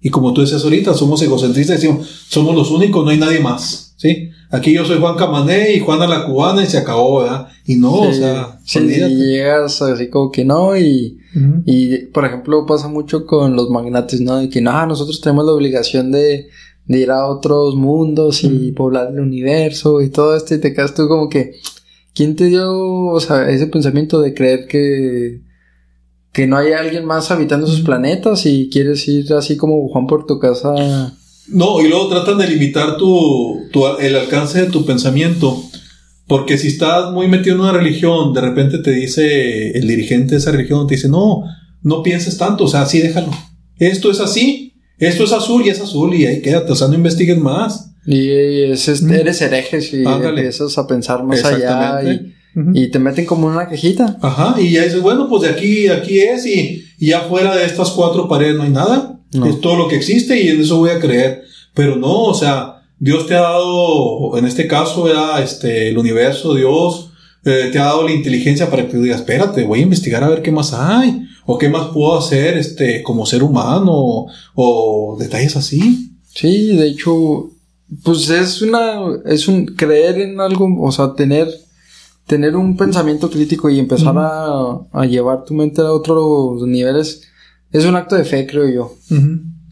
Y como tú decías ahorita, somos egocentristas, decimos, somos los únicos, no hay nadie más, ¿sí? Aquí yo soy Juan Camané y Juana la cubana y se acabó, ¿verdad? Y no, o sea, sí, llegas así como que no y, y, por ejemplo, pasa mucho con los magnates, ¿no? De que no, nosotros tenemos la obligación de, de ir a otros mundos y poblar el universo y todo esto y te quedas tú como que, ¿quién te dio, o sea, ese pensamiento de creer que que no hay alguien más habitando esos planetas y quieres ir así como Juan por tu casa. No, y luego tratan de limitar tu, el alcance de tu pensamiento. Porque si estás muy metido en una religión, de repente te dice el dirigente de esa religión, te dice, no, no pienses tanto, o sea, así déjalo. Esto es así, esto es azul y es azul y ahí quédate, o sea, no investiguen más. Y es, eres hereje si empiezas a pensar más allá y y te meten como en una cajita. Ajá, y ya dices, bueno, pues de aquí, aquí es, y, y afuera de estas cuatro paredes no hay nada. Es todo lo que existe y en eso voy a creer. Pero no, o sea, Dios te ha dado, en este caso, era este, el universo, Dios, eh, te ha dado la inteligencia para que tú digas, espérate, voy a investigar a ver qué más hay, o qué más puedo hacer, este, como ser humano, o detalles así. Sí, de hecho, pues es una, es un creer en algo, o sea, tener tener un pensamiento crítico y empezar a, llevar tu mente a otros niveles es un acto de fe, creo yo.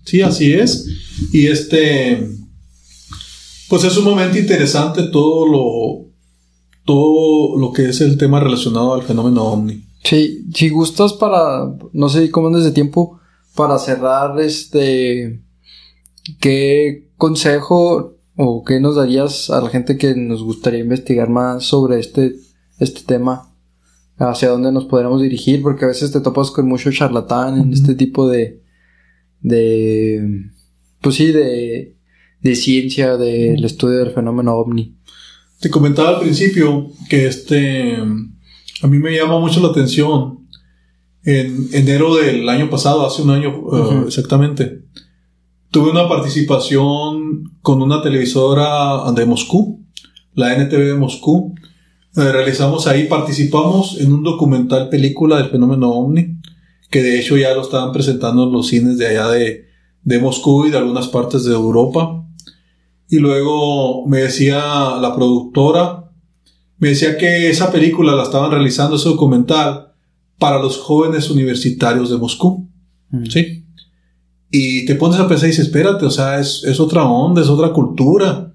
Sí, así es. Y este, pues es un momento interesante todo lo, todo lo que es el tema relacionado al fenómeno ovni. Sí, si gustas para, no sé cómo andes de tiempo, para cerrar este, ¿qué consejo ¿O qué nos darías a la gente que nos gustaría investigar más sobre este, este tema? ¿Hacia dónde nos podríamos dirigir? Porque a veces te topas con mucho charlatán en este tipo de, de, pues sí, de, de ciencia, del estudio del fenómeno ovni. Te comentaba al principio que este, a mí me llama mucho la atención. En enero del año pasado, hace un año eh, exactamente, Tuve una participación con una televisora de Moscú, la NTV de Moscú. Eh, realizamos ahí, participamos en un documental película del fenómeno ovni, que de hecho ya lo estaban presentando en los cines de allá de, de Moscú y de algunas partes de Europa. Y luego me decía la productora, me decía que esa película la estaban realizando, ese documental, para los jóvenes universitarios de Moscú. Mm. Sí. Y te pones a pensar y dices, espérate, o sea, es, otra onda, es otra cultura.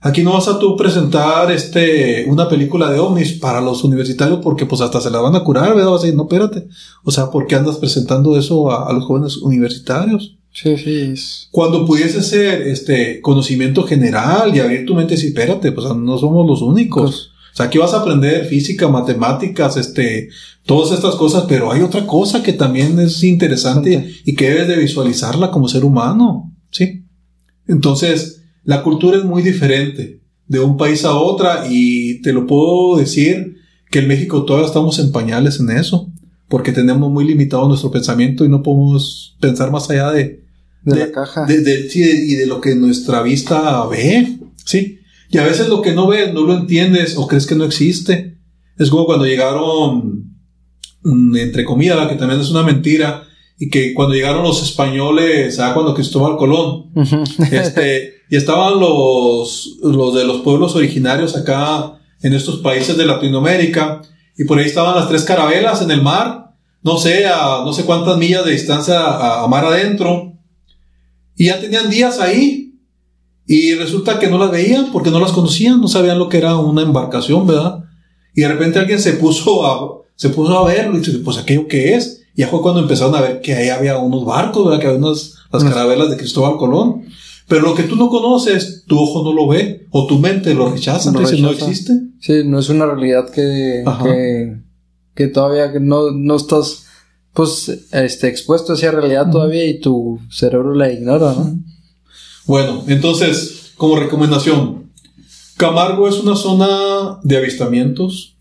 Aquí no vas a tú presentar este, una película de ovnis para los universitarios porque pues hasta se la van a curar, ¿verdad? Vas a decir, no, espérate. O sea, ¿por qué andas presentando eso a, los jóvenes universitarios? Sí, sí. Cuando pudiese ser este conocimiento general y abrir tu mente y decir, espérate, pues no somos los únicos. O sea, aquí vas a aprender física, matemáticas, este, todas estas cosas, pero hay otra cosa que también es interesante y que debes de visualizarla como ser humano, ¿sí? Entonces, la cultura es muy diferente de un país a otra y te lo puedo decir que en México todavía estamos en pañales en eso, porque tenemos muy limitado nuestro pensamiento y no podemos pensar más allá de, de, la caja. De, sí, y de lo que nuestra vista ve, ¿sí? Y a veces lo que no ves no lo entiendes o crees que no existe. Es como cuando llegaron, mm, entre comillas, que también es una mentira, y que cuando llegaron los españoles, ah, cuando Cristóbal Colón, este, y estaban los, los de los pueblos originarios acá en estos países de Latinoamérica, y por ahí estaban las tres carabelas en el mar, no sé, a no sé cuántas millas de distancia a, mar adentro, y ya tenían días ahí, y resulta que no las veían porque no las conocían, no sabían lo que era una embarcación, ¿verdad? Y de repente alguien se puso a, se puso a verlo y dice, pues aquello que es, ya fue cuando empezaron a ver que ahí había unos barcos, ¿verdad? Que había unas, las carabelas de Cristóbal Colón. Pero lo que tú no conoces, tu ojo no lo ve, o tu mente lo rechaza, no, no existe. Sí, no es una realidad que, que, que, todavía no, no estás, pues, este, expuesto a esa realidad todavía y tu cerebro la ignora, ¿no? Bueno, entonces, como recomendación, Camargo es una zona de avistamientos,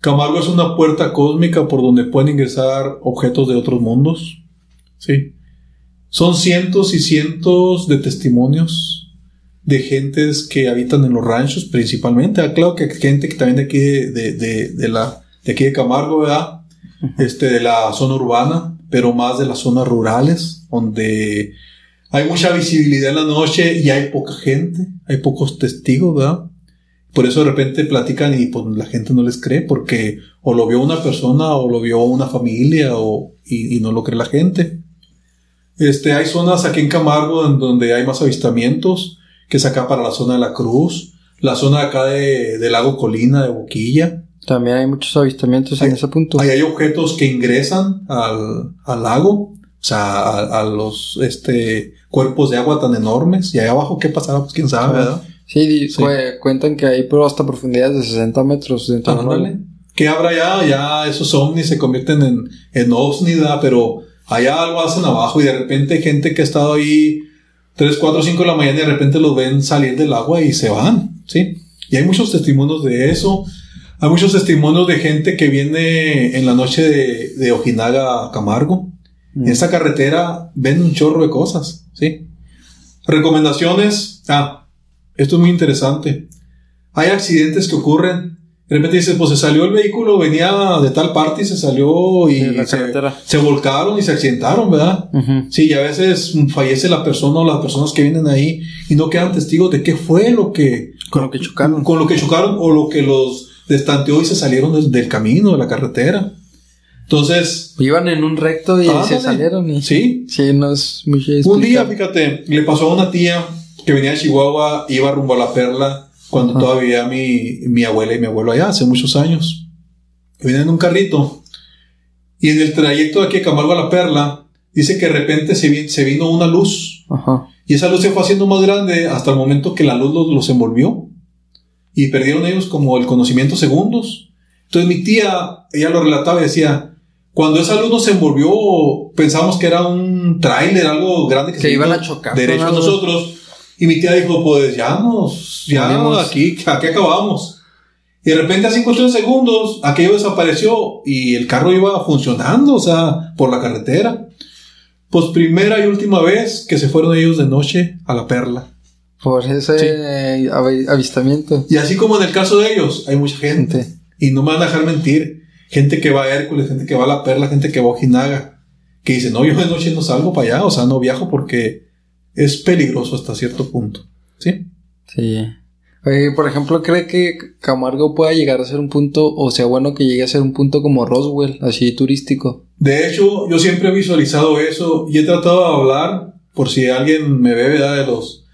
Camargo es una puerta cósmica por donde pueden ingresar objetos de otros mundos. Sí. Son cientos y cientos de testimonios de gentes que habitan en los ranchos principalmente. Ah, claro que gente que también de aquí de, la, de aquí de Camargo, ¿verdad? Este, de la zona urbana, pero más de las zonas rurales, donde hay mucha visibilidad en la noche y hay poca gente, hay pocos testigos, ¿verdad? Por eso de repente platican y pues la gente no les cree porque o lo vio una persona o lo vio una familia o, y, no lo cree la gente. Este, hay zonas aquí en Camargo en donde hay más avistamientos, que es acá para la zona de la Cruz, la zona acá de, del lago Colina, de Boquilla. También hay muchos avistamientos en ese punto. Ahí hay objetos que ingresan al, al lago, o sea, a, los este, cuerpos de agua tan enormes. Y ahí abajo, ¿qué pasará? Pues quién sabe, ¿verdad? Sí, cuentan que hay hasta profundidades de 60 metros dentro del ¿Qué habrá ya? Ya esos ovnis se convierten en, en pero allá algo hacen abajo y de repente gente que ha estado ahí 3, 4, 5 de la mañana y de repente los ven salir del agua y se van, ¿sí? Y hay muchos testimonios de eso. Hay muchos testimonios de gente que viene en la noche de, de Ojinaga a Camargo. En esa carretera ven un chorro de cosas, ¿sí? Recomendaciones. Ah, esto es muy interesante. Hay accidentes que ocurren. De repente dices, pues se salió el vehículo, venía de tal parte y se salió y se, volcaron y se accidentaron, ¿verdad? Sí, y a veces fallece la persona o las personas que vienen ahí y no quedan testigos de qué fue lo que... Con lo que chocaron. Con lo que chocaron o lo que los destanteó y se salieron del camino, de la carretera. Entonces... Iban en un recto y se salieron y... Sí. Sí, no es muy Un día, fíjate, le pasó a una tía que venía de Chihuahua, iba rumbo a La Perla cuando todavía mi, mi abuela y mi abuelo allá, hace muchos años. Venía en un carrito y en el trayecto de aquí a Camargo a La Perla, dice que de repente se, se vino una luz. Y esa luz se fue haciendo más grande hasta el momento que la luz los, envolvió. Y perdieron ellos como el conocimiento segundos. Entonces mi tía, ella lo relataba y decía, cuando esa luz nos envolvió, pensamos que era un tráiler, algo grande que, se iban a chocar. Derecho a nosotros. Y mi tía dijo, pues ya nos, ya aquí, aquí acabamos. Y de repente a 50 segundos aquello desapareció y el carro iba funcionando, o sea, por la carretera. Pues primera y última vez que se fueron ellos de noche a la perla. Por ese avistamiento. Y así como en el caso de ellos, hay mucha gente. Y no me van a dejar mentir. Gente que va a Hércules, gente que va a la perla, gente que va a Ojinaga. Que dice, no, yo de noche no salgo para allá, o sea, no viajo porque es peligroso hasta cierto punto. ¿Sí? Sí. por ejemplo, ¿cree que Camargo pueda llegar a ser un punto, o sea, bueno que llegue a ser un punto como Roswell, así turístico? De hecho, yo siempre he visualizado eso y he tratado de hablar, por si alguien me ve, ¿verdad? De los,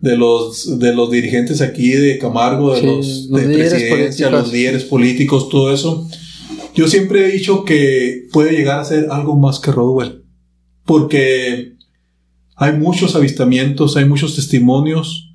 de los, de los dirigentes aquí de Camargo, de los, de presidencia, los líderes políticos, todo eso. Yo siempre he dicho que puede llegar a ser algo más que Rodwell. Porque hay muchos avistamientos, hay muchos testimonios.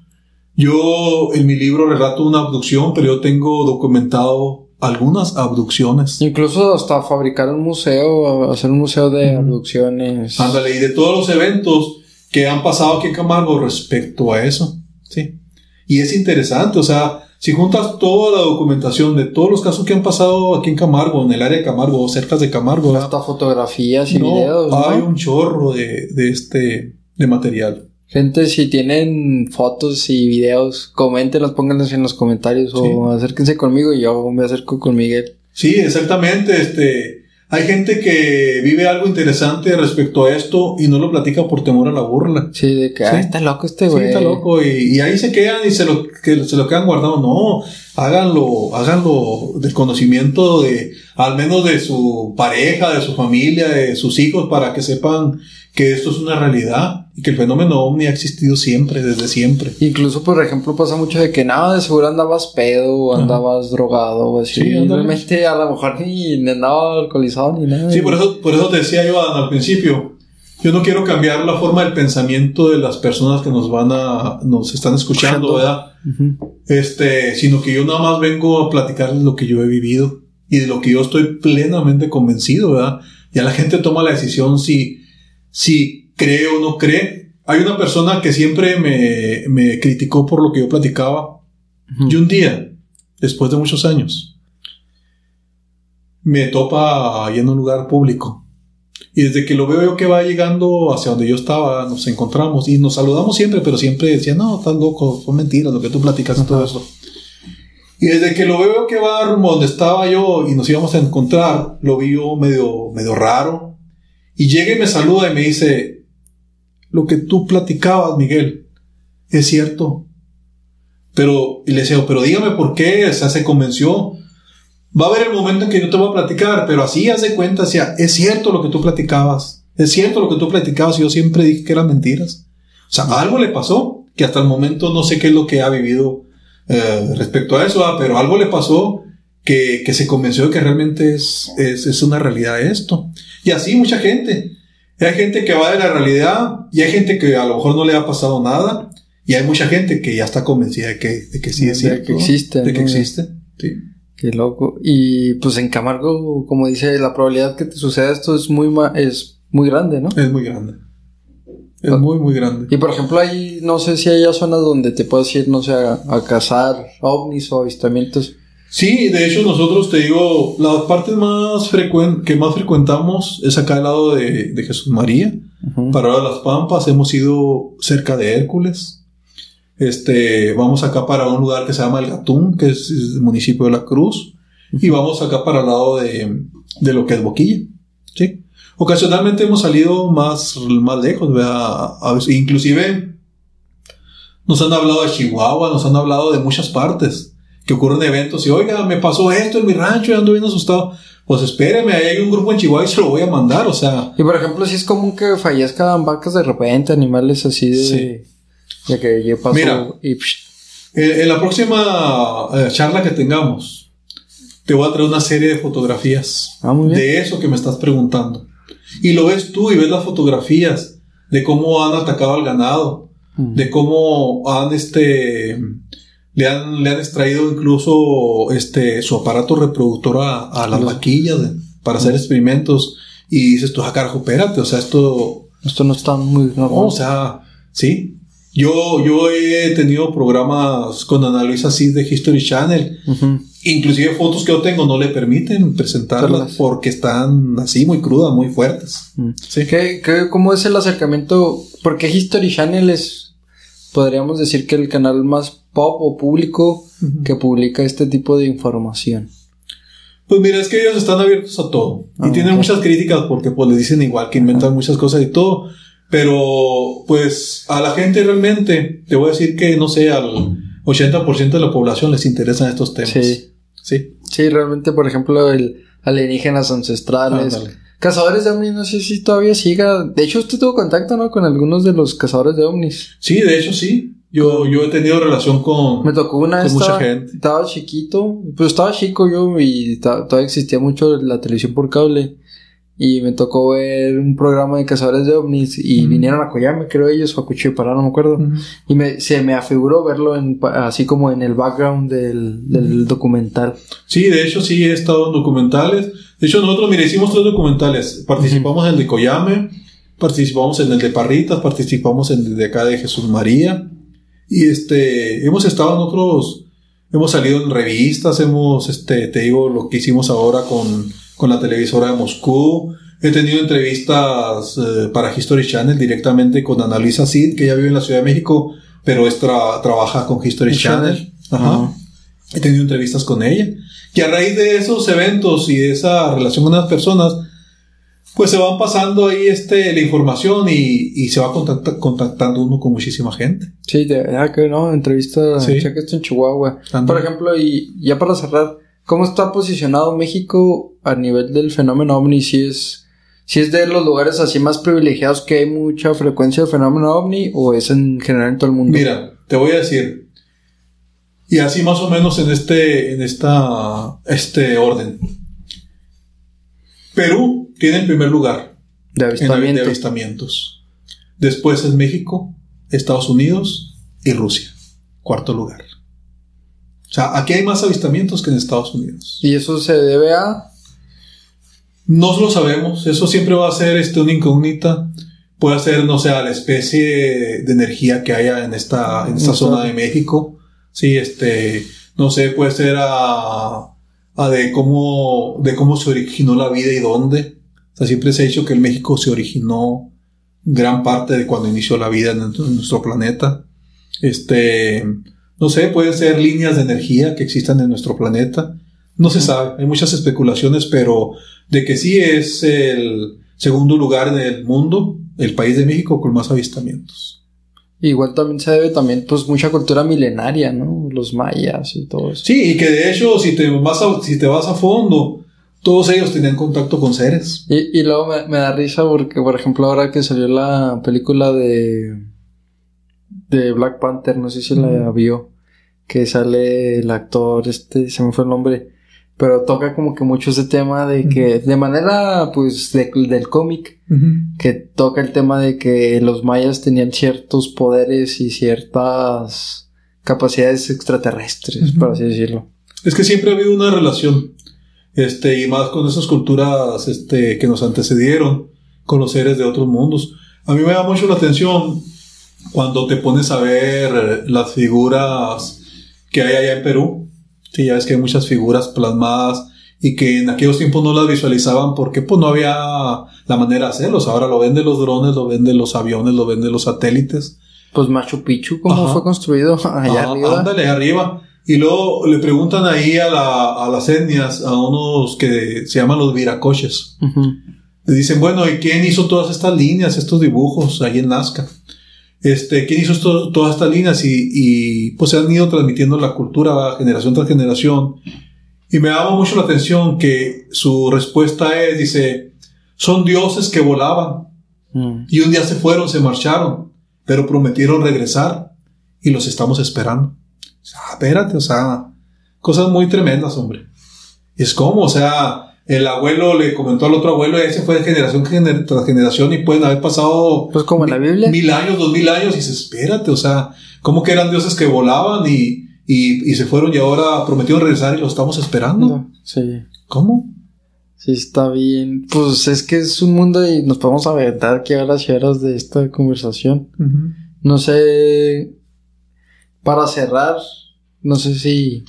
Yo en mi libro relato una abducción, pero yo tengo documentado algunas abducciones. Incluso hasta fabricar un museo, hacer un museo de abducciones. Ándale, y de todos los eventos que han pasado aquí en Camargo respecto a eso. Sí. Y es interesante, o sea, si juntas toda la documentación de todos los casos que han pasado aquí en Camargo, en el área de Camargo, o cerca de Camargo. Hasta fotografías y videos. Hay un chorro de, de este, de material. Gente, si tienen fotos y videos, coméntenlos, pónganlos en los comentarios o acérquense conmigo y yo me acerco con Miguel. Sí, exactamente. Este, hay gente que vive algo interesante respecto a esto y no lo platica por temor a la burla. Sí, de que está loco este güey. Sí, está loco. Y, ahí se quedan y se lo, que, se lo quedan guardado. No, háganlo, háganlo del conocimiento de, al menos de su pareja, de su familia, de sus hijos, para que sepan que esto es una realidad y que el fenómeno ovni ha existido siempre, desde siempre. Incluso, por ejemplo, pasa mucho de que nada, de seguro andabas pedo o andabas drogado o así. Sí, realmente a lo mejor ni andaba alcoholizado ni nada. Sí, por eso, por eso te decía yo al principio. Yo no quiero cambiar la forma del pensamiento de las personas que nos van a, nos están escuchando, ¿verdad? Este, sino que yo nada más vengo a platicarles lo que yo he vivido y de lo que yo estoy plenamente convencido, ¿verdad? Ya la gente toma la decisión si, si cree o no cree. Hay una persona que siempre me, me criticó por lo que yo platicaba. Y un día, después de muchos años, me topa ahí en un lugar público. Y desde que lo veo yo que va llegando hacia donde yo estaba, nos encontramos y nos saludamos siempre, pero siempre decía, no, estás loco, son mentiras lo que tú platicas y todo eso. Y desde que lo veo que va rumbo donde estaba yo y nos íbamos a encontrar, lo vi yo medio, medio raro, y llega y me saluda y me dice, lo que tú platicabas, Miguel, es cierto. Pero, y le decía, pero dígame por qué, o sea, se convenció. Va a haber el momento en que yo te voy a platicar, pero así haz de cuenta, o sea, es cierto lo que tú platicabas. Es cierto lo que tú platicabas y yo siempre dije que eran mentiras. O sea, algo le pasó, que hasta el momento no sé qué es lo que ha vivido eh, respecto a eso, ah, pero algo le pasó que, que, se convenció de que realmente es, es, es una realidad esto. Y así mucha gente. Hay gente que va de la realidad y hay gente que a lo mejor no le ha pasado nada y hay mucha gente que ya está convencida de que, de que sí es cierto. De que existe. De que existe. Sí. Qué loco. Y pues en Camargo, como dice, la probabilidad que te suceda esto es muy, es muy grande, ¿no? Es muy grande. Es muy, muy grande. Y por ejemplo, ahí no sé si hay zonas donde te puedas ir, no sé, a, a cazar ovnis o avistamientos. Sí, de hecho nosotros te digo, las partes más frecuentes que más frecuentamos es acá al lado de, de Jesús María. Para las Pampas hemos ido cerca de Hércules. Este, vamos acá para un lugar que se llama El Gatún, que es el municipio de La Cruz. Y vamos acá para el lado de, de lo que es Boquilla. Sí. Ocasionalmente hemos salido más, más lejos, ¿verdad? A veces, inclusive nos han hablado de Chihuahua, nos han hablado de muchas partes que ocurren eventos y oiga, me pasó esto en mi rancho y ando bien asustado. Pues espéreme, ahí hay un grupo en Chihuahua y se lo voy a mandar, o sea. Y por ejemplo, si es común que fallezcan vacas de repente, animales así de. Sí. Ya que ya pasó Mira, y. En, la próxima eh, charla que tengamos, te voy a traer una serie de fotografías ah, muy bien. de eso que me estás preguntando. Y lo ves tú y ves las fotografías de cómo han atacado al ganado, de cómo han este le han, le han extraído incluso este, su aparato reproductor a, las vaquillas para hacer experimentos. Y dices tú, ah, carajo, espérate, o sea, esto... Esto no está muy normal. o sea, sí. Yo, yo he tenido programas con Ana Luisa así de History Channel. Inclusive fotos que yo tengo no le permiten presentarlas porque están así muy crudas, muy fuertes. ¿Sí? ¿Qué, qué, cómo es el acercamiento? Porque History Channel es, podríamos decir que el canal más pop o público que publica este tipo de información? Pues mira, es que ellos están abiertos a todo. y ah, tienen muchas críticas porque pues les dicen igual que inventan muchas cosas y todo. Pero pues a la gente realmente, te voy a decir que no sé, al 80% de la población les interesan estos temas. Sí. Sí. Sí, realmente, por ejemplo, el alienígenas ancestrales. Cazadores de ovnis, no sé si todavía siga. De hecho, usted tuvo contacto, ¿no? Con algunos de los cazadores de ovnis. Sí, de hecho sí. Yo, yo he tenido relación con, Me tocó una con vez. mucha gente. estaba chiquito. Pues estaba chico yo y todavía existía mucho la televisión por cable. Y me tocó ver un programa de cazadores de ovnis y vinieron a Coyame, creo ellos, o a Cuchipará, no me acuerdo. Y me, se me afiguró verlo en, así como en el background del, del documental. Sí, de hecho sí he estado en documentales. De hecho nosotros, mire, hicimos tres documentales. Participamos en el de Coyame, participamos en el de Parritas, participamos en el de acá de Jesús María. Y este, hemos estado en otros, hemos salido en revistas, hemos, este, te digo, lo que hicimos ahora con, con la televisora de Moscú. He tenido entrevistas eh, para History Channel directamente con Annalisa Cid, que ella vive en la Ciudad de México, pero es tra- trabaja con History Channel. Channel. Ajá. Ajá. He tenido entrevistas con ella. Que a raíz de esos eventos y de esa relación con las personas, pues se van pasando ahí este, la información y, y se va contacta- contactando uno con muchísima gente. Sí, de verdad que no, entrevista, Sí. esto en Chihuahua. Por ejemplo, y ya para cerrar, ¿cómo está posicionado México a nivel del fenómeno ovni? Si es, si es de los lugares así más privilegiados que hay mucha frecuencia del fenómeno ovni o es en general en todo el mundo? Mira, te voy a decir. Y así más o menos en este, en esta, este orden. Perú tiene en primer lugar de en la- de avistamiento. avistamientos. Después es México, Estados Unidos y Rusia. Cuarto lugar. O sea, aquí hay más avistamientos que en Estados Unidos. Y eso se debe a No lo sabemos, eso siempre va a ser este, una incógnita. Puede ser, no sé, a la especie de energía que haya en esta, en esta No zona sabe. de México. Sí, este, no sé, puede ser a, a de cómo, de cómo se originó la vida y dónde. Sea, siempre se ha dicho que en México se originó gran parte de cuando inició la vida en nuestro, en nuestro planeta. Este, no sé, pueden ser líneas de energía que existan en nuestro planeta. No se sabe, hay muchas especulaciones, pero de que sí es el segundo lugar en el mundo, el país de México con más avistamientos. igual también se debe también pues mucha cultura milenaria, ¿no? Los mayas y todo eso. Sí, y que de hecho, si te vas a, si te vas a fondo, todos ellos tenían contacto con seres. Y, y luego me, me da risa porque, por ejemplo, ahora que salió la película de, de Black Panther, no sé si la vio, que sale el actor, este, se me fue el nombre, pero toca como que mucho ese tema de que, de manera, pues, de- del cómic, que toca el tema de que los mayas tenían ciertos poderes y ciertas capacidades extraterrestres, Ujú. por así decirlo. Es que siempre ha habido una relación, este, y más con esas culturas, este, que nos antecedieron, con los seres de otros mundos. A mí me da mucho la atención cuando te pones a ver eh, las figuras que hay allá en Perú. Sí, ya ves que hay muchas figuras plasmadas y que en aquellos tiempos no las visualizaban porque pues no había la manera de hacerlos. Ahora lo ven de los drones, lo ven de los aviones, lo ven de los satélites. Pues Machu Picchu, ¿cómo Ajá. fue construido allá Ah, arriba? Ándale, arriba. Y luego le preguntan ahí a, la- a las etnias, a unos que se llaman los viracoches. Ujú. Le dicen, bueno, ¿y quién hizo todas estas líneas, estos dibujos ahí en Nazca? Este, ¿quién hizo esto- todas estas líneas? Y, y, pues se han ido transmitiendo la cultura generación tras generación. Y me llama mucho la atención que su respuesta es, dice, son dioses que volaban Mm. y un día se fueron, se marcharon, pero prometieron regresar y los estamos esperando. Sea, espérate, o sea, cosas muy tremendas, hombre. Es como, o sea, el abuelo le comentó al otro abuelo y ese fue de generación gener- tras generación y pueden haber pasado Pues como en la Biblia. mil años, dos mil años y dices, espérate, o sea, como que eran dioses que volaban y, y, y se fueron y ahora prometieron regresar y los estamos esperando. No, Sí, ¿Cómo? sí está bien. Pues es que es un mundo y nos podemos aventar las horas de esta conversación. No sé, para cerrar, no sé si...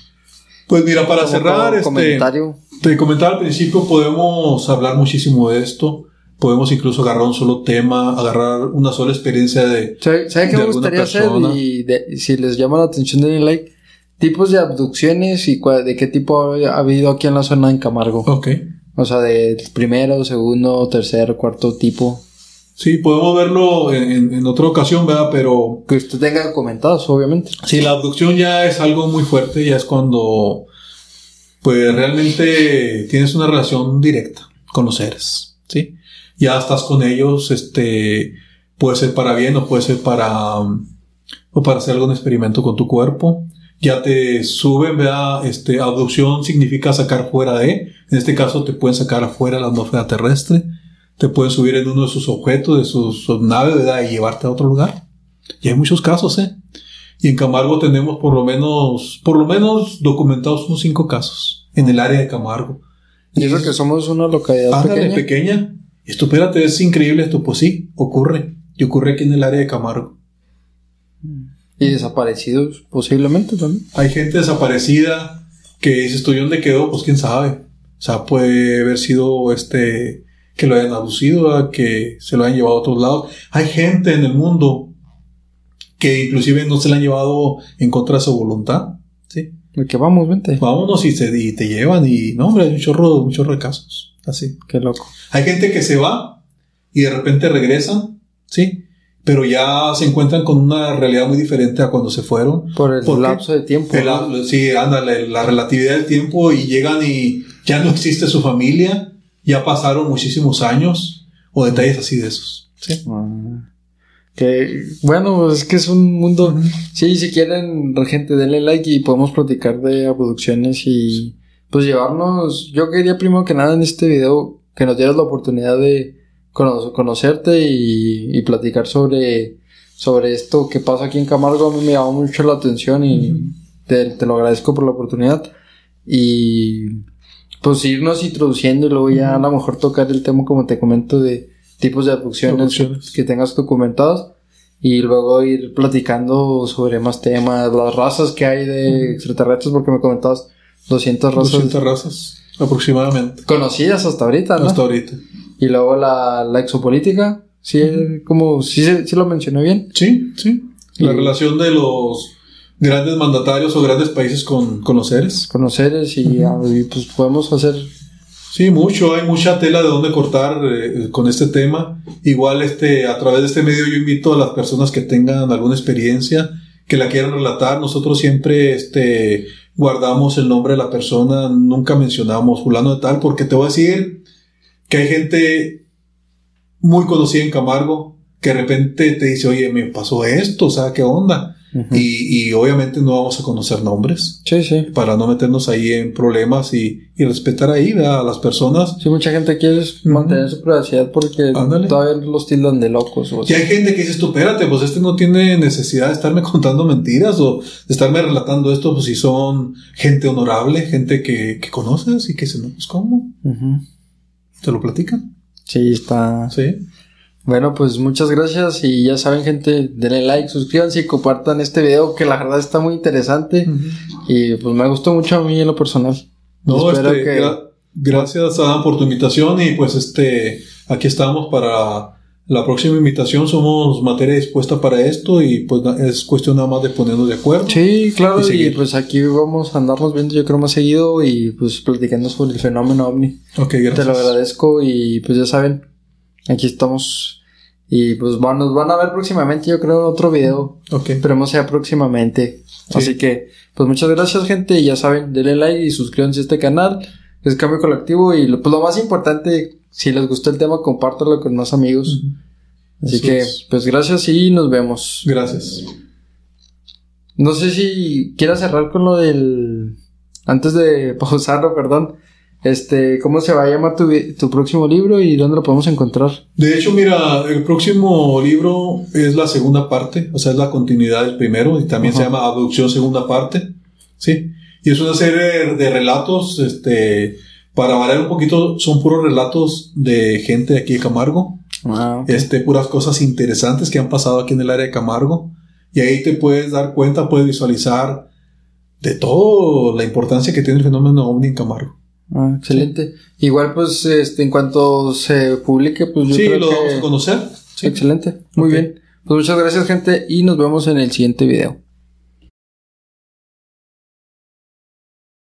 Pues mira, para cerrar, este, comentario. Te comentaba al principio, podemos hablar muchísimo de esto. Podemos incluso agarrar un solo tema, agarrar una sola experiencia de... ¿Sabe, sabe qué me gustaría hacer? Y de- si les llama la atención, denle like. Tipos de abducciones y cua- de qué tipo ha ha habido aquí en la zona en Camargo. Ok. O sea, de primero, segundo, tercer, cuarto tipo. Sí, podemos verlo en, en- otra ocasión, ¿verdad? Pero Que usted tenga comentados, obviamente. sí, la abducción ya es algo muy fuerte, ya es cuando pues realmente tienes una relación directa con los seres, ¿sí? Ya estás con ellos, este, puede ser para bien o puede ser para, o para hacer algún experimento con tu cuerpo. Ya te suben, vea, este, abducción significa sacar fuera de, en este caso te pueden sacar afuera la atmósfera terrestre, te pueden subir en uno de sus objetos, de sus, naves, ¿verdad? Y llevarte a otro lugar. Y hay muchos casos, ¿eh? Y en Camargo tenemos por lo menos, por lo menos documentados unos cinco casos en el área de Camargo. Y eso que somos una localidad pequeña. pequeña. Esto, espérate, es increíble esto. Pues sí, ocurre. Y ocurre aquí en el área de Camargo. Y desaparecidos posiblemente también. Hay gente desaparecida que dices tú, ¿y dónde quedó? Pues quién sabe. O sea, puede haber sido este, que lo hayan aducido, que se lo hayan llevado a otros lados. Hay gente en el mundo que inclusive no se la han llevado en contra de su voluntad. ¿sí? que vamos, vente. Vámonos y, se, y te llevan y no, hombre, hay un chorro, un chorro de casos. Así. Qué loco. Hay gente que se va y de repente regresa, ¿sí? Pero ya se encuentran con una realidad muy diferente a cuando se fueron. Por el lapso de tiempo. sí, ándale, la relatividad del tiempo y llegan y ya no existe su familia, ya pasaron muchísimos años o detalles así de esos. Sí. Ah. Que bueno, es que es un mundo. Sí, si quieren, gente, denle like y podemos platicar de abducciones y pues llevarnos. Yo quería primero que nada en este video que nos dieras la oportunidad de conocerte y, platicar sobre, sobre esto que pasa aquí en Camargo. A mí me llamó mucho la atención y te, lo agradezco por la oportunidad. Y pues irnos introduciendo y luego ya a lo mejor tocar el tema, como te comento, de tipos de abducciones, que tengas documentados y luego ir platicando sobre más temas, las razas que hay de extraterrestres, porque me comentabas 200 razas. 200 razas, aproximadamente. Conocidas hasta ahorita, ¿no? Hasta ahorita. Y luego la, la exopolítica, sí, como, sí, sí lo mencioné bien. Sí, sí. La relación de los grandes mandatarios o grandes países con, con los seres. Con los seres y, y pues podemos hacer Sí, mucho, hay mucha tela de dónde cortar eh, con este tema. Igual este, a través de este medio yo invito a las personas que tengan alguna experiencia, que la quieran relatar. Nosotros siempre este, guardamos el nombre de la persona, nunca mencionamos fulano de tal, porque te voy a decir que hay gente muy conocida en Camargo que de repente te dice, oye, me pasó esto, o sea, ¿qué onda? Y, obviamente no vamos a conocer nombres. Sí, sí. Para no meternos ahí en problemas y, respetar ahí a las personas. Sí, mucha gente quiere mantener su privacidad porque todavía los tildan de locos. y hay gente que dice, tú, espérate, pues este no tiene necesidad de estarme contando mentiras o de estarme relatando esto, pues si son gente honorable, gente que, conoces y que se no, pues cómo. ¿Te lo platican? Sí, está. Sí. Bueno, pues muchas gracias y ya saben gente, denle like, suscríbanse y compartan este video que la verdad está muy interesante y pues me gustó mucho a mí en lo personal. No, este, gracias Adam por tu invitación y pues este, aquí estamos para la próxima invitación, somos materia dispuesta para esto y pues es cuestión nada más de ponernos de acuerdo. Sí, claro, y, pues aquí vamos a andarnos viendo yo creo más seguido y pues platicando sobre el fenómeno ovni. Ok, gracias. Te lo agradezco y pues ya saben, Aquí estamos. Y pues van, nos van a ver próximamente, yo creo, otro video. Ok. Esperemos sea próximamente. Así que, pues muchas gracias, gente. Y ya saben, denle like y suscríbanse a este canal. Es Cambio Colectivo. Y lo, pues lo más importante, si les gustó el tema, compártelo con más amigos. Así que, pues gracias y nos vemos. Gracias. No sé si quieras cerrar con lo del. Antes de pausarlo, perdón. Este, ¿cómo se va a llamar tu, tu, próximo libro y dónde lo podemos encontrar? De hecho, mira, el próximo libro es la segunda parte, o sea, es la continuidad del primero y también se llama Abducción Segunda Parte, ¿sí? Y es una serie de relatos, este, para variar un poquito, son puros relatos de gente de aquí de Camargo. Ah, Este, puras cosas interesantes que han pasado aquí en el área de Camargo. Y ahí te puedes dar cuenta, puedes visualizar de todo la importancia que tiene el fenómeno ovni en Camargo. Ah, excelente. Igual, pues, este, en cuanto se publique, pues yo sí, lo vamos a conocer. Excelente. Muy bien. Pues muchas gracias, gente, y nos vemos en el siguiente video.